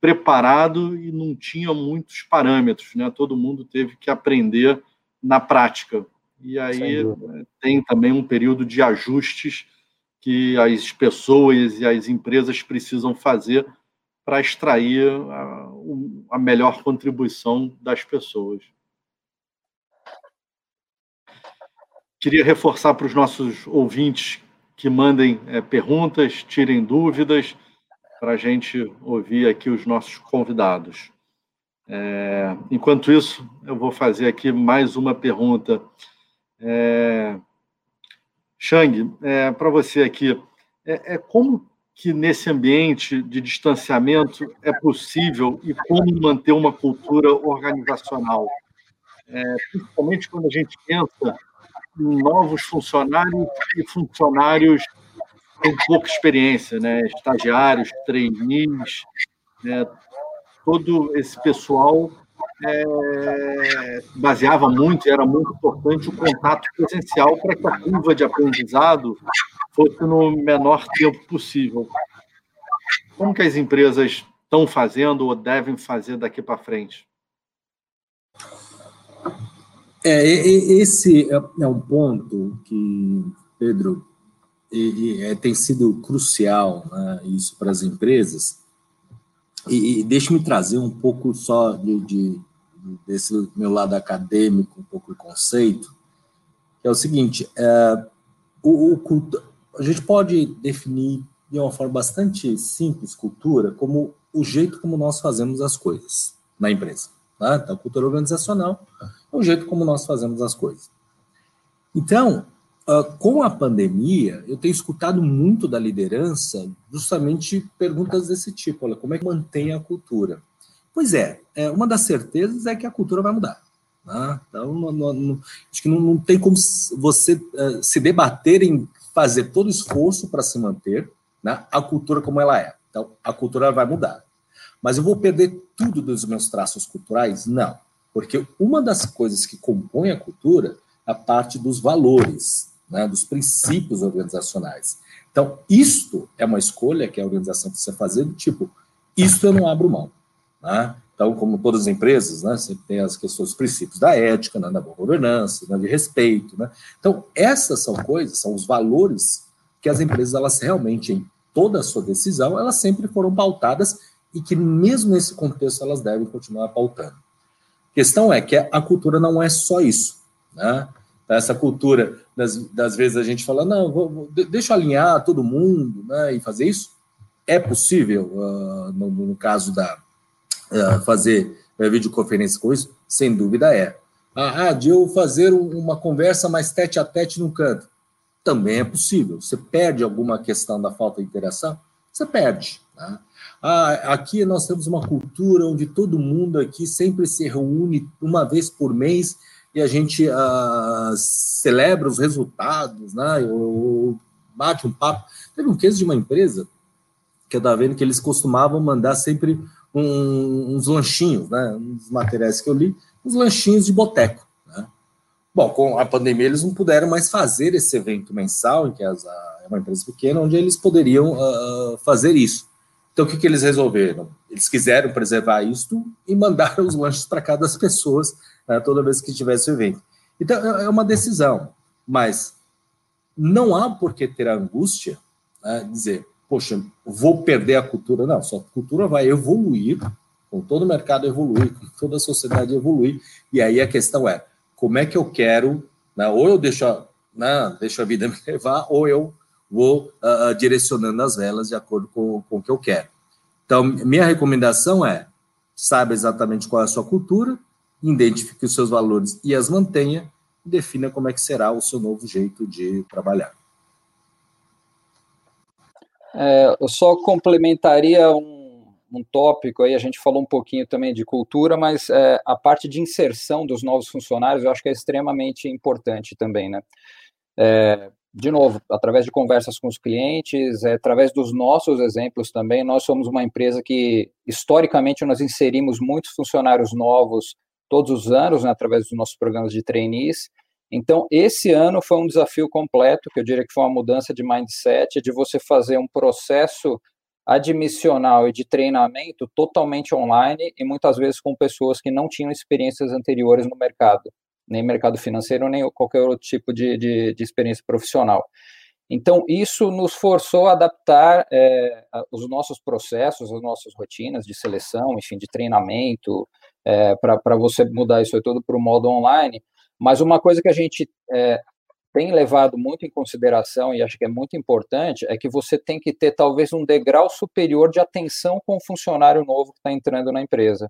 preparado e não tinha muitos parâmetros, né? Todo mundo teve que aprender na prática. E aí é, tem também um período de ajustes que as pessoas e as empresas precisam fazer para extrair a, a melhor contribuição das pessoas. Queria reforçar para os nossos ouvintes que mandem é, perguntas, tirem dúvidas, para a gente ouvir aqui os nossos convidados. É, enquanto isso, eu vou fazer aqui mais uma pergunta. É, é, para você aqui, é, é, como que nesse ambiente de distanciamento é possível e como manter uma cultura organizacional? É, principalmente quando a gente pensa novos funcionários e funcionários com pouca experiência, né? estagiários, trainees, né? todo esse pessoal é, baseava muito, era muito importante o contato presencial para que a curva de aprendizado fosse no menor tempo possível. Como que as empresas estão fazendo ou devem fazer daqui para frente? É, esse é, é um ponto que, Pedro, é, tem sido crucial né, isso para as empresas. E, e deixe-me trazer um pouco só de, de, desse meu lado acadêmico, um pouco de conceito, que é o seguinte: é, o, o, a gente pode definir de uma forma bastante simples cultura como o jeito como nós fazemos as coisas na empresa. Tá? Então, cultura organizacional é o jeito como nós fazemos as coisas. Então, uh, com a pandemia, eu tenho escutado muito da liderança justamente perguntas desse tipo: olha, como é que mantém a cultura? Pois é, é uma das certezas é que a cultura vai mudar. Né? Então, não, não, acho que não, não, tem como você uh, se debater em fazer todo o esforço para se manter né, a cultura como ela é. Então, a cultura vai mudar. Mas eu vou perder tudo dos meus traços culturais? Não. Porque uma das coisas que compõe a cultura é a parte dos valores, né, dos princípios organizacionais. Então, isto é uma escolha que a organização precisa fazer do tipo, isto eu não abro mão. Né? Então, como todas as empresas, né, sempre tem as questões, os princípios da ética, né, da boa governança, né, de respeito. Né? Então, essas são coisas, são os valores que as empresas, elas realmente, em toda a sua decisão, elas sempre foram pautadas e que mesmo nesse contexto elas devem continuar pautando. A questão é que a cultura não é só isso, né? Essa cultura, das, das vezes a gente fala, não, vou, vou, deixa eu alinhar todo mundo, né, e fazer isso. É possível, uh, no, no, caso da uh, fazer uh, videoconferência com isso? Sem dúvida é. Ah, ah, de eu fazer uma conversa mais tete a tete no canto. Também é possível. Você perde alguma questão da falta de interação? Você perde. Né? Ah, aqui nós temos uma cultura onde todo mundo aqui sempre se reúne uma vez por mês e a gente ah, celebra os resultados, né? Ou, bate um papo. Teve um caso de uma empresa que eu estava vendo que eles costumavam mandar sempre um, uns lanchinhos, né? Uns materiais que eu li, uns lanchinhos de boteco. Né? Bom, com a pandemia eles não puderam mais fazer esse evento mensal, em que as, a, é uma empresa pequena, onde eles poderiam uh, fazer isso. Então, o que, que eles resolveram? Eles quiseram preservar isto e mandaram os lanches para cada das pessoas né, toda vez que tivesse o evento. Então, é, é uma decisão, mas não há por que ter a angústia, né, dizer, poxa, vou perder a cultura. Não, sua cultura vai evoluir, com todo o mercado evoluir, com toda a sociedade evoluir. E aí a questão é, como é que eu quero, né, ou eu deixo a, né, deixo a vida me levar, ou eu vou uh, direcionando as velas de acordo com, com o que eu quero. Então, minha recomendação é, saiba exatamente qual é a sua cultura, identifique os seus valores e as mantenha, e defina como é que será o seu novo jeito de trabalhar. É, eu só complementaria um, um, tópico aí, a gente falou um pouquinho também de cultura, mas é, a parte de inserção dos novos funcionários eu acho que é extremamente importante também, né? É, de novo, através de conversas com os clientes, é, através dos nossos exemplos também, nós somos uma empresa que, historicamente, nós inserimos muitos funcionários novos todos os anos, né, através dos nossos programas de trainees, então, esse ano foi um desafio completo, que eu diria que foi uma mudança de mindset, de você fazer um processo admissional e de treinamento totalmente online e muitas vezes com pessoas que não tinham experiências anteriores no mercado, nem mercado financeiro, nem qualquer outro tipo de, de, de experiência profissional. Então, isso nos forçou a adaptar é, os nossos processos, as nossas rotinas de seleção, enfim, de treinamento, é, para você mudar isso tudo para o modo online, mas uma coisa que a gente é, tem levado muito em consideração e acho que é muito importante é que você tem que ter talvez um degrau superior de atenção com o funcionário novo que está entrando na empresa.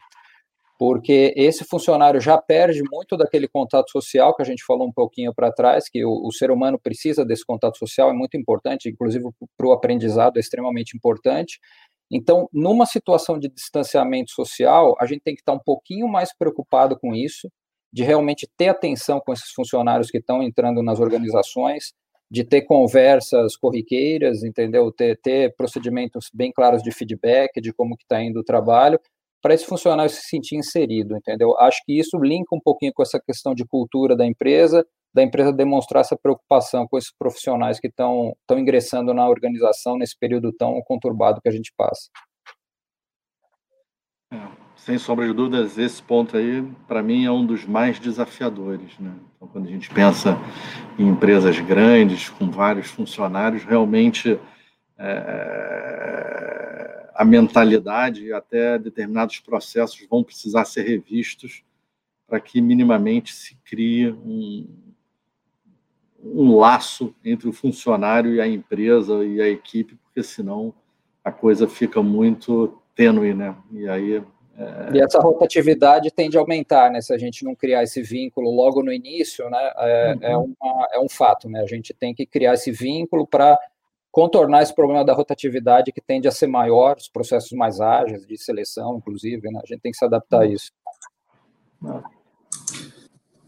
Porque esse funcionário já perde muito daquele contato social que a gente falou um pouquinho para trás, que o, o, ser humano precisa desse contato social, é muito importante, inclusive para o aprendizado é extremamente importante. Então, numa situação de distanciamento social, a gente tem que estar tá um pouquinho mais preocupado com isso, de realmente ter atenção com esses funcionários que estão entrando nas organizações, de ter conversas corriqueiras, entendeu? Ter, ter procedimentos bem claros de feedback, de como que está indo o trabalho, para esse funcionário se sentir inserido, entendeu? Acho que isso linka um pouquinho com essa questão de cultura da empresa, da empresa demonstrar essa preocupação com esses profissionais que estão ingressando na organização nesse período tão conturbado que a gente passa. É sem sombra de dúvidas, esse ponto aí, para mim, é um dos mais desafiadores. Né? Então, quando a gente pensa em empresas grandes, com vários funcionários, realmente é, a mentalidade e até determinados processos vão precisar ser revistos para que minimamente se crie um, um laço entre o funcionário e a empresa e a equipe, porque senão a coisa fica muito tênue, né? E aí e essa rotatividade tende a aumentar, né? Se a gente não criar esse vínculo logo no início, né? É, é uhum. é, uma, é um fato, né? A gente tem que criar esse vínculo para contornar esse problema da rotatividade que tende a ser maior, os processos mais ágeis de seleção, inclusive, né? A gente tem que se adaptar a isso.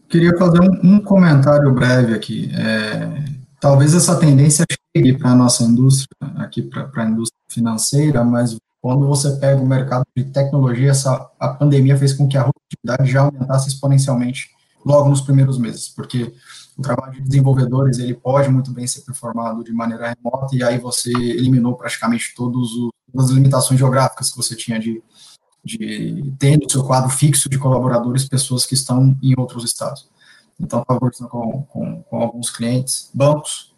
Queria fazer um, um comentário breve aqui. É, talvez essa tendência chegue para a nossa indústria, aqui para a indústria financeira, mas quando você pega o mercado de tecnologia, essa, a pandemia fez com que a rotatividade já aumentasse exponencialmente logo nos primeiros meses, porque o trabalho de desenvolvedores ele pode muito bem ser performado de maneira remota e aí você eliminou praticamente todos os, todas as limitações geográficas que você tinha de, de ter no seu quadro fixo de colaboradores pessoas que estão em outros estados. Então, conversando com, com, com, alguns clientes, bancos,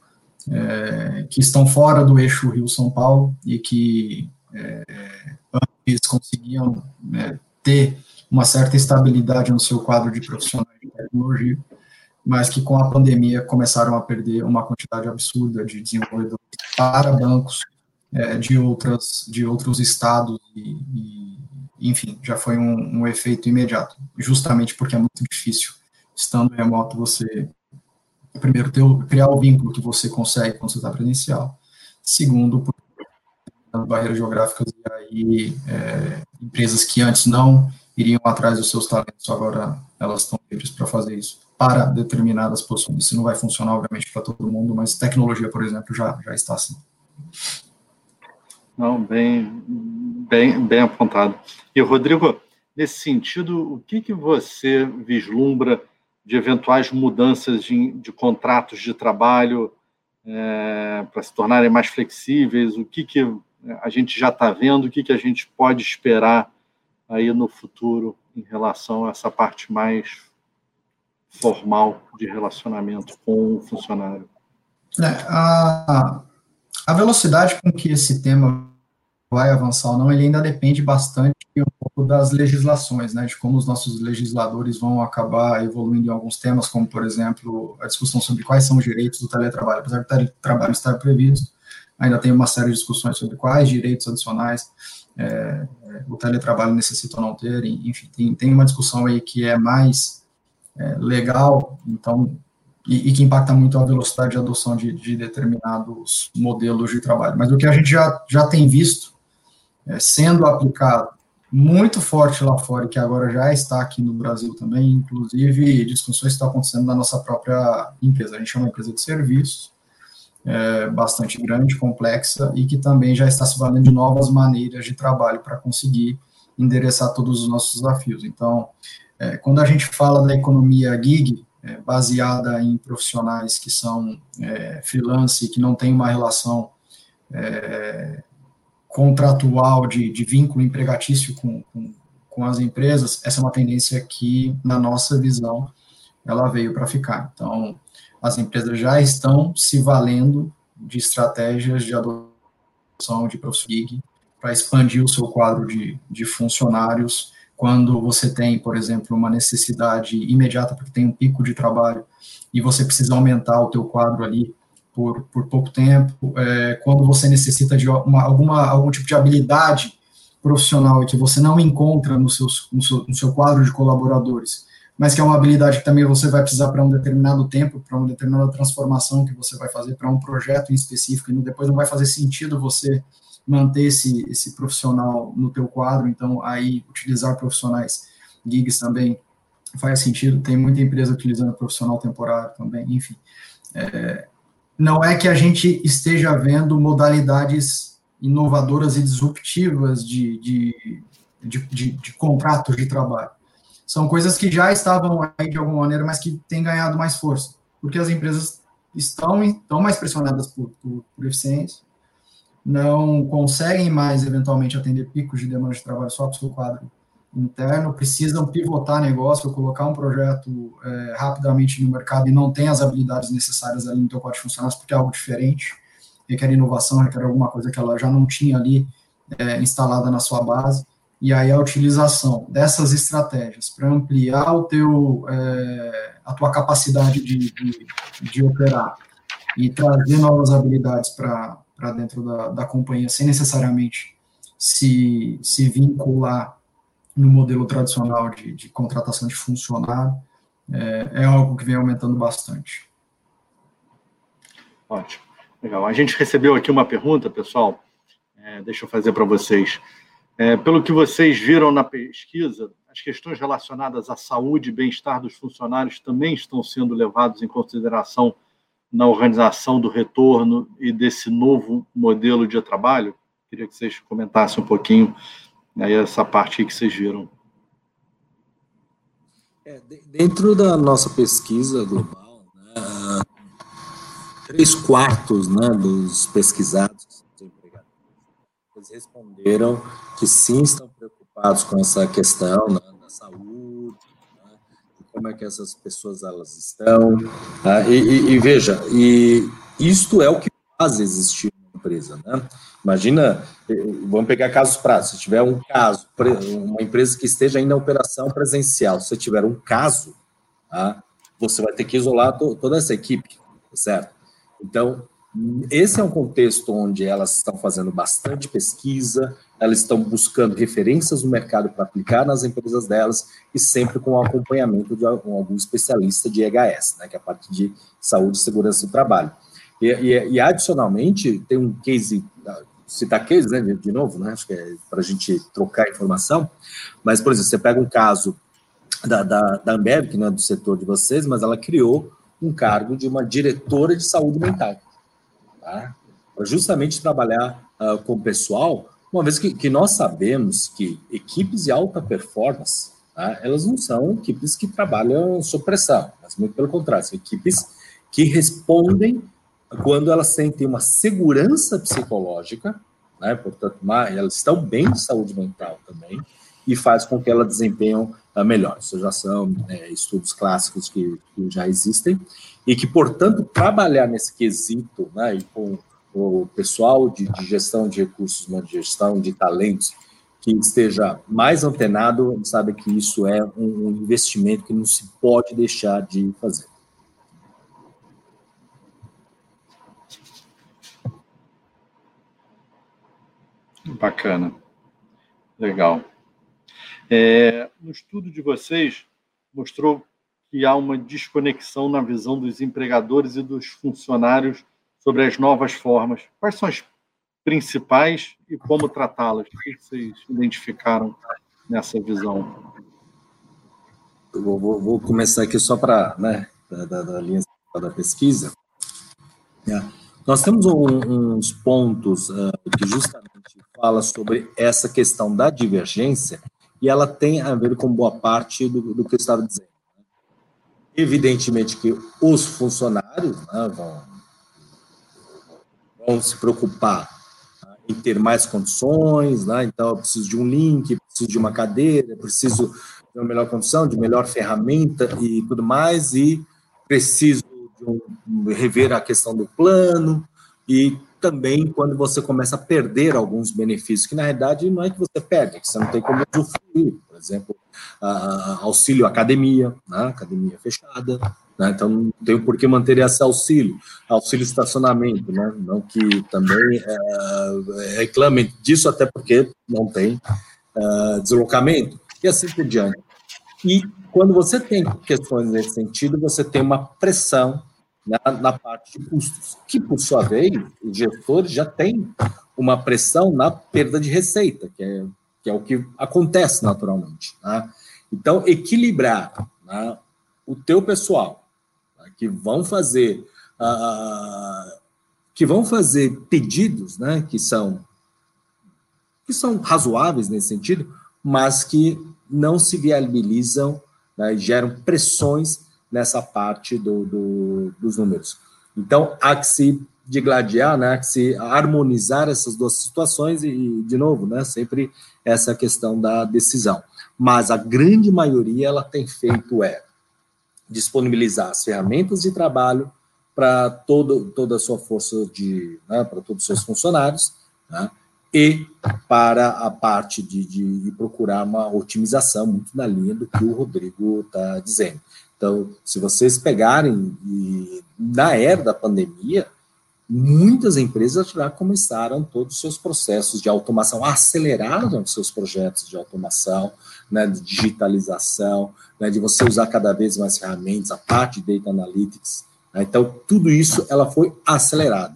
é, que estão fora do eixo Rio-São Paulo e que é, eles conseguiam né, ter uma certa estabilidade no seu quadro de profissionais de tecnologia, mas que com a pandemia começaram a perder uma quantidade absurda de desenvolvedores para bancos é, de outras de outros estados e, e enfim já foi um, um, efeito imediato justamente porque é muito difícil estando remoto você primeiro ter, criar o vínculo que você consegue quando você está presencial segundo barreiras geográficas e aí é, empresas que antes não iriam atrás dos seus talentos, agora elas estão livres para fazer isso para determinadas posições. Isso não vai funcionar, obviamente, para todo mundo, mas tecnologia, por exemplo, já, já está assim. Não, bem, bem, bem apontado. E, Rodrigo, nesse sentido, o que, que você vislumbra de eventuais mudanças de, de contratos de trabalho é, para se tornarem mais flexíveis? O que, que a gente já está vendo, o que, que a gente pode esperar aí no futuro em relação a essa parte mais formal de relacionamento com o funcionário? É, a, a velocidade com que esse tema vai avançar ou não, ele ainda depende bastante um pouco das legislações, né, de como os nossos legisladores vão acabar evoluindo em alguns temas, como, por exemplo, a discussão sobre quais são os direitos do teletrabalho. Apesar do teletrabalho estar previsto, ainda tem uma série de discussões sobre quais direitos adicionais é, o teletrabalho necessita ou não ter, enfim, tem, tem uma discussão aí que é mais é, legal, então, e, e, que impacta muito a velocidade de adoção de, de, determinados modelos de trabalho. Mas o que a gente já, já tem visto é, sendo aplicado muito forte lá fora, e que agora já está aqui no Brasil também, inclusive discussões que estão acontecendo na nossa própria empresa. A gente é uma empresa de serviços, é, bastante grande, complexa, e que também já está se valendo de novas maneiras de trabalho para conseguir endereçar todos os nossos desafios. Então, é, quando a gente fala da economia gig, é, baseada em profissionais que são é, freelance, que não tem uma relação é, contratual de, de, vínculo empregatício com, com, com as empresas, essa é uma tendência que, na nossa visão, ela veio para ficar. Então, as empresas já estão se valendo de estratégias de adoção de professor gig para expandir o seu quadro de, de funcionários. Quando você tem, por exemplo, uma necessidade imediata porque tem um pico de trabalho e você precisa aumentar o teu quadro ali por, por pouco tempo, é, quando você necessita de uma, alguma, algum tipo de habilidade profissional e que você não encontra no, seus, no, seu, no seu quadro de colaboradores, mas que é uma habilidade que também você vai precisar para um determinado tempo, para uma determinada transformação que você vai fazer para um projeto em específico, e depois não vai fazer sentido você manter esse, esse profissional no teu quadro, então aí utilizar profissionais gigs também faz sentido, tem muita empresa utilizando profissional temporário também, enfim. É, não é que a gente esteja vendo modalidades inovadoras e disruptivas de, de, de, de, de contratos de trabalho, são coisas que já estavam aí de alguma maneira, mas que têm ganhado mais força, porque as empresas estão, estão mais pressionadas por, por, por eficiência, não conseguem mais, eventualmente, atender picos de demanda de trabalho só com o seu quadro interno, precisam pivotar negócio, colocar um projeto é, rapidamente no mercado e não tem as habilidades necessárias ali no teu quadro de funcionários, porque é algo diferente, requer inovação, requer alguma coisa que ela já não tinha ali é, instalada na sua base, e aí a utilização dessas estratégias para ampliar o teu, é, a tua capacidade de, de, de, operar e trazer novas habilidades para dentro da, da companhia, sem necessariamente se, se vincular no modelo tradicional de, de contratação de funcionário, é, é algo que vem aumentando bastante. Ótimo. Legal. A gente recebeu aqui uma pergunta, pessoal. É, deixa eu fazer para vocês. É, pelo que vocês viram na pesquisa, as questões relacionadas à saúde e bem-estar dos funcionários também estão sendo levados em consideração na organização do retorno e desse novo modelo de trabalho? Queria que vocês comentassem um pouquinho aí essa parte que vocês viram. É, dentro da nossa pesquisa global, né, três quartos né, dos pesquisados eles responderam que sim estão preocupados com essa questão né, da saúde, né, como é que essas pessoas elas estão. Tá? E, e, e, veja, e isto é o que faz existir uma empresa. Né? Imagina, vamos pegar casos práticos. Se tiver um caso, uma empresa que esteja ainda em operação presencial, se tiver um caso, tá? você vai ter que isolar to, toda essa equipe, certo? Então, esse é um contexto onde elas estão fazendo bastante pesquisa, elas estão buscando referências no mercado para aplicar nas empresas delas e sempre com o acompanhamento de algum especialista de EHS, né, que é a parte de saúde e segurança do trabalho. E, e, e adicionalmente, tem um case, citar case, né, de novo, né, acho que é para a gente trocar informação, mas, por exemplo, você pega um caso da, da, da Ambev, que não é do setor de vocês, mas ela criou um cargo de uma diretora de saúde mental tá? para justamente trabalhar uh, com o pessoal, uma vez que, que, nós sabemos que equipes de alta performance, tá? elas não são equipes que trabalham sob pressão, mas muito pelo contrário, são equipes que respondem quando elas sentem uma segurança psicológica, né? portanto, elas estão bem de saúde mental também, e faz com que elas desempenham melhor. Isso já são né, estudos clássicos que, que, já existem, e que, portanto, trabalhar nesse quesito, né, com o pessoal de, de gestão de recursos, de gestão de talentos, que esteja mais antenado, sabe que isso é um investimento que não se pode deixar de fazer. Bacana. Legal. É, no estudo de vocês, mostrou que há uma desconexão na visão dos empregadores e dos funcionários sobre as novas formas. Quais são as principais e como tratá-las? O que vocês identificaram nessa visão? Vou, vou, vou, começar aqui só para, né, da, da, da, linha da pesquisa. É. Nós temos um, uns pontos uh, que justamente fala sobre essa questão da divergência e ela tem a ver com boa parte do, do que eu estava dizendo. Né? Evidentemente que os funcionários né, vão, vão se preocupar né, em ter mais condições, né? então eu preciso de um link, preciso de uma cadeira, preciso de uma melhor condição, de melhor ferramenta e tudo mais, e preciso um, rever a questão do plano, e também quando você começa a perder alguns benefícios, que na realidade não é que você perde, é que você não tem como usufruir, por exemplo, auxílio academia, né, academia fechada, né, então não tem por que manter esse auxílio, auxílio estacionamento, né, não que também é, reclamem disso, até porque não tem é, deslocamento, e assim por diante. E quando você tem questões nesse sentido, você tem uma pressão na, na, parte de custos, que, por sua vez, os gestores já têm uma pressão na perda de receita, que é, que é o que acontece naturalmente. Né? Então, equilibrar né, o teu pessoal, né, que vão fazer uh, que vão fazer pedidos, né, que são que são razoáveis nesse sentido, mas que não se viabilizam, né, geram pressões nessa parte do, do, dos números. Então, há que se digladiar, né, há que se harmonizar essas duas situações e, de novo, né, sempre essa questão da decisão. Mas a grande maioria ela tem feito é disponibilizar as ferramentas de trabalho para toda a sua força de, né, para todos os seus funcionários, né, e para a parte de, de, procurar uma otimização muito na linha do que o Rodrigo está dizendo. Então, se vocês pegarem, e, na era da pandemia, muitas empresas já começaram todos os seus processos de automação, aceleraram seus projetos de automação, né, de digitalização, né, de você usar cada vez mais ferramentas, a parte de data analytics. Né, então, tudo isso ela foi acelerada.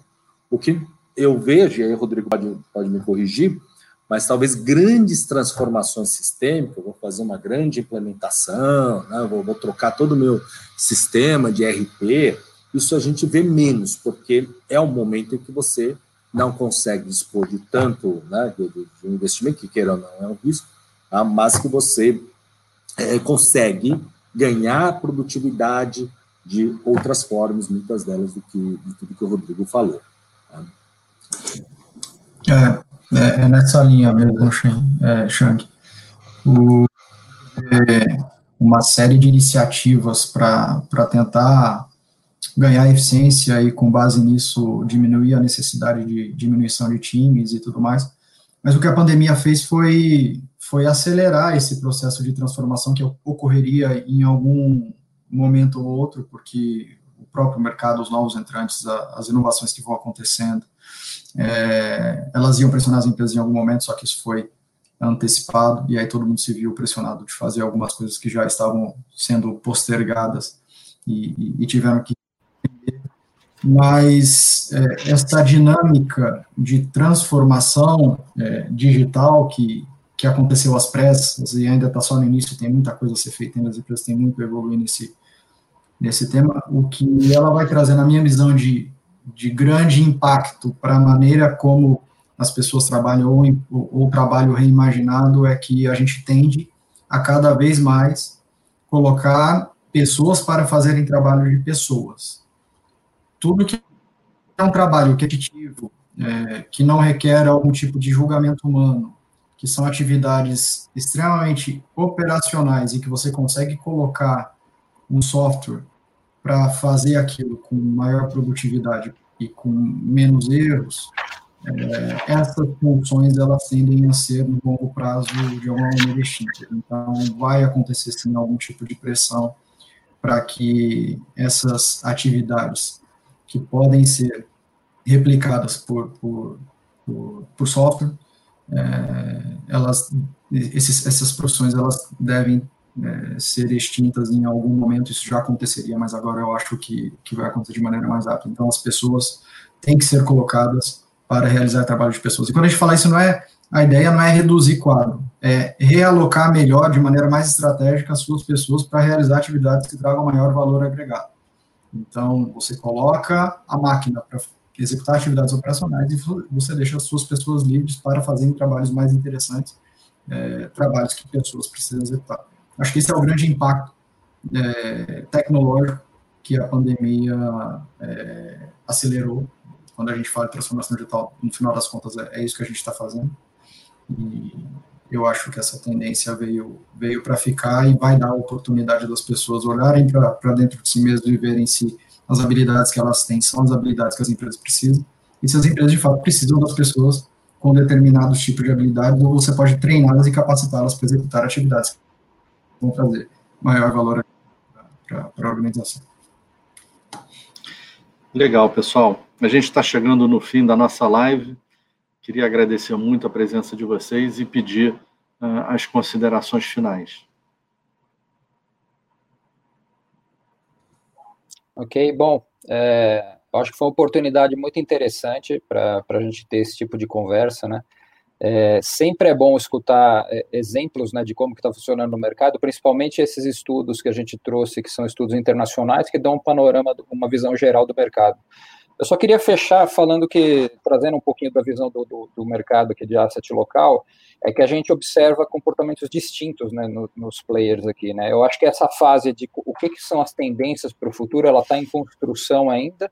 O que eu vejo, e aí o Rodrigo pode, pode me corrigir, mas talvez grandes transformações sistêmicas, vou fazer uma grande implementação, né, vou, vou, trocar todo o meu sistema de RP, isso a gente vê menos, porque é um momento em que você não consegue dispor de tanto né, de, de um investimento, que queira ou não é um risco, tá, mas que você é, consegue ganhar produtividade de outras formas, muitas delas do que de tudo que o Rodrigo falou. Tá? É, é, é nessa linha mesmo, Shang. O, é, uma série de iniciativas para tentar ganhar eficiência e, com base nisso, diminuir a necessidade de diminuição de times e tudo mais. Mas o que a pandemia fez foi, foi acelerar esse processo de transformação que ocorreria em algum momento ou outro, porque próprio mercado, os novos entrantes, as inovações que vão acontecendo, é, elas iam pressionar as empresas em algum momento, só que isso foi antecipado, e aí todo mundo se viu pressionado de fazer algumas coisas que já estavam sendo postergadas e, e, e tiveram que mas é, essa dinâmica de transformação é, digital que, que aconteceu às pressas e ainda está só no início, tem muita coisa a ser feita, ainda as empresas têm muito a evoluir nesse, nesse tema, o que ela vai trazer, na minha visão de de grande impacto para a maneira como as pessoas trabalham ou, o trabalho reimaginado é que a gente tende a cada vez mais colocar pessoas para fazerem trabalho de pessoas. Tudo que é um trabalho repetitivo, é, que não requer algum tipo de julgamento humano, que são atividades extremamente operacionais e que você consegue colocar um software para fazer aquilo com maior produtividade e com menos erros, é, essas funções elas tendem a ser no longo prazo de alguma maneira extintas. Então, vai acontecer sim algum tipo de pressão para que essas atividades que podem ser replicadas por, por, por, por software, é, elas, esses, essas profissões elas devem é, ser extintas em algum momento, isso já aconteceria, mas agora eu acho que, que vai acontecer de maneira mais rápida. Então, as pessoas têm que ser colocadas para realizar trabalho de pessoas. E quando a gente fala isso, não é a ideia não é reduzir quadro, é realocar melhor, de maneira mais estratégica, as suas pessoas para realizar atividades que tragam maior valor agregado. Então, você coloca a máquina para executar atividades operacionais e você deixa as suas pessoas livres para fazerem trabalhos mais interessantes, é, trabalhos que pessoas precisam executar. Acho que esse é o grande impacto é, tecnológico que a pandemia é, acelerou. Quando a gente fala de transformação digital, no final das contas, é, é isso que a gente está fazendo. E eu acho que essa tendência veio, veio para ficar e vai dar a oportunidade das pessoas olharem para dentro de si mesmas e verem se as habilidades que elas têm são as habilidades que as empresas precisam. E se as empresas de fato precisam das pessoas com determinados tipos de habilidades, ou você pode treiná-las e capacitá-las para executar atividades vão trazer maior valor para a organização. Legal, pessoal. A gente está chegando no fim da nossa live. Queria agradecer muito a presença de vocês e pedir uh, as considerações finais. Ok, bom, é, acho que foi uma oportunidade muito interessante para a gente ter esse tipo de conversa, né? É, sempre é bom escutar é, exemplos né, de como está funcionando no mercado, principalmente esses estudos que a gente trouxe, que são estudos internacionais, que dão um panorama, uma visão geral do mercado. Eu só queria fechar falando que, trazendo um pouquinho da visão do, do, do mercado aqui de asset local, é que a gente observa comportamentos distintos né, no, nos players aqui. Né? Eu acho que essa fase de o que, que são as tendências para o futuro, ela está em construção ainda,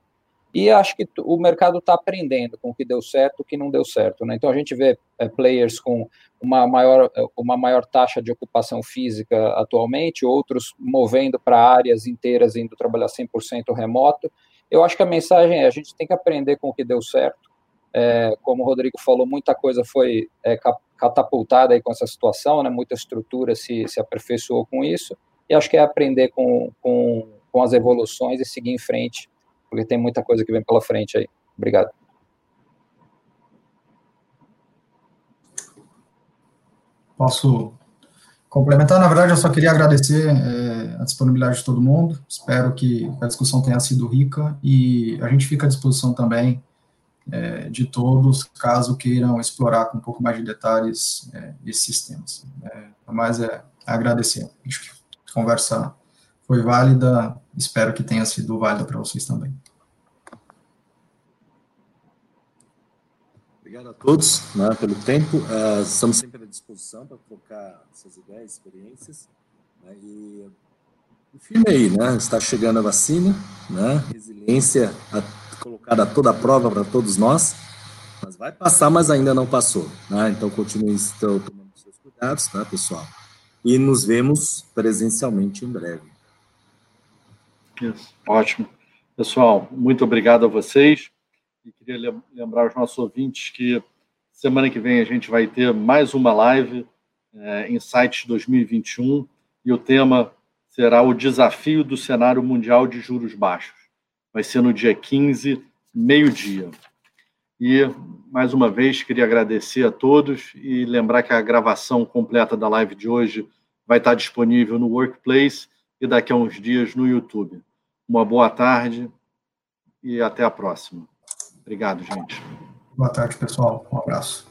e acho que o mercado está aprendendo com o que deu certo, o que não deu certo. Né? Então a gente vê é, players com uma maior, uma maior taxa de ocupação física atualmente, outros movendo para áreas inteiras, indo trabalhar 100% remoto. Eu acho que a mensagem é: a gente tem que aprender com o que deu certo. É, como o Rodrigo falou, muita coisa foi é, catapultada aí com essa situação, né? muita estrutura se, se aperfeiçoou com isso. E acho que é aprender com, com, com as evoluções e seguir em frente porque tem muita coisa que vem pela frente aí. Obrigado. Posso complementar? Na verdade, eu só queria agradecer é, a disponibilidade de todo mundo. Espero que a discussão tenha sido rica e a gente fica à disposição também é, de todos, caso queiram explorar com um pouco mais de detalhes é, esses sistemas. É, mas é agradecer. A conversa foi válida, espero que tenha sido válida para vocês também. Obrigado a todos né, pelo tempo. Uh, estamos sempre à disposição para trocar essas ideias, experiências. Né, e o filme aí, né? Está chegando a vacina, né? Resiliência a, colocada a toda a prova para todos nós, mas vai passar, mas ainda não passou. Né? Então continuem estão tomando seus cuidados, tá, pessoal? E nos vemos presencialmente em breve. Isso. Ótimo. Pessoal, muito obrigado a vocês. E queria lembrar os nossos ouvintes que semana que vem a gente vai ter mais uma live, é, Insights 2021, e o tema será o desafio do cenário mundial de juros baixos. Vai ser no dia 15, meio-dia. E, mais uma vez, queria agradecer a todos e lembrar que a gravação completa da live de hoje vai estar disponível no Workplace e daqui a uns dias no YouTube. Uma boa tarde e até a próxima. Obrigado, gente. Boa tarde, pessoal. Um abraço.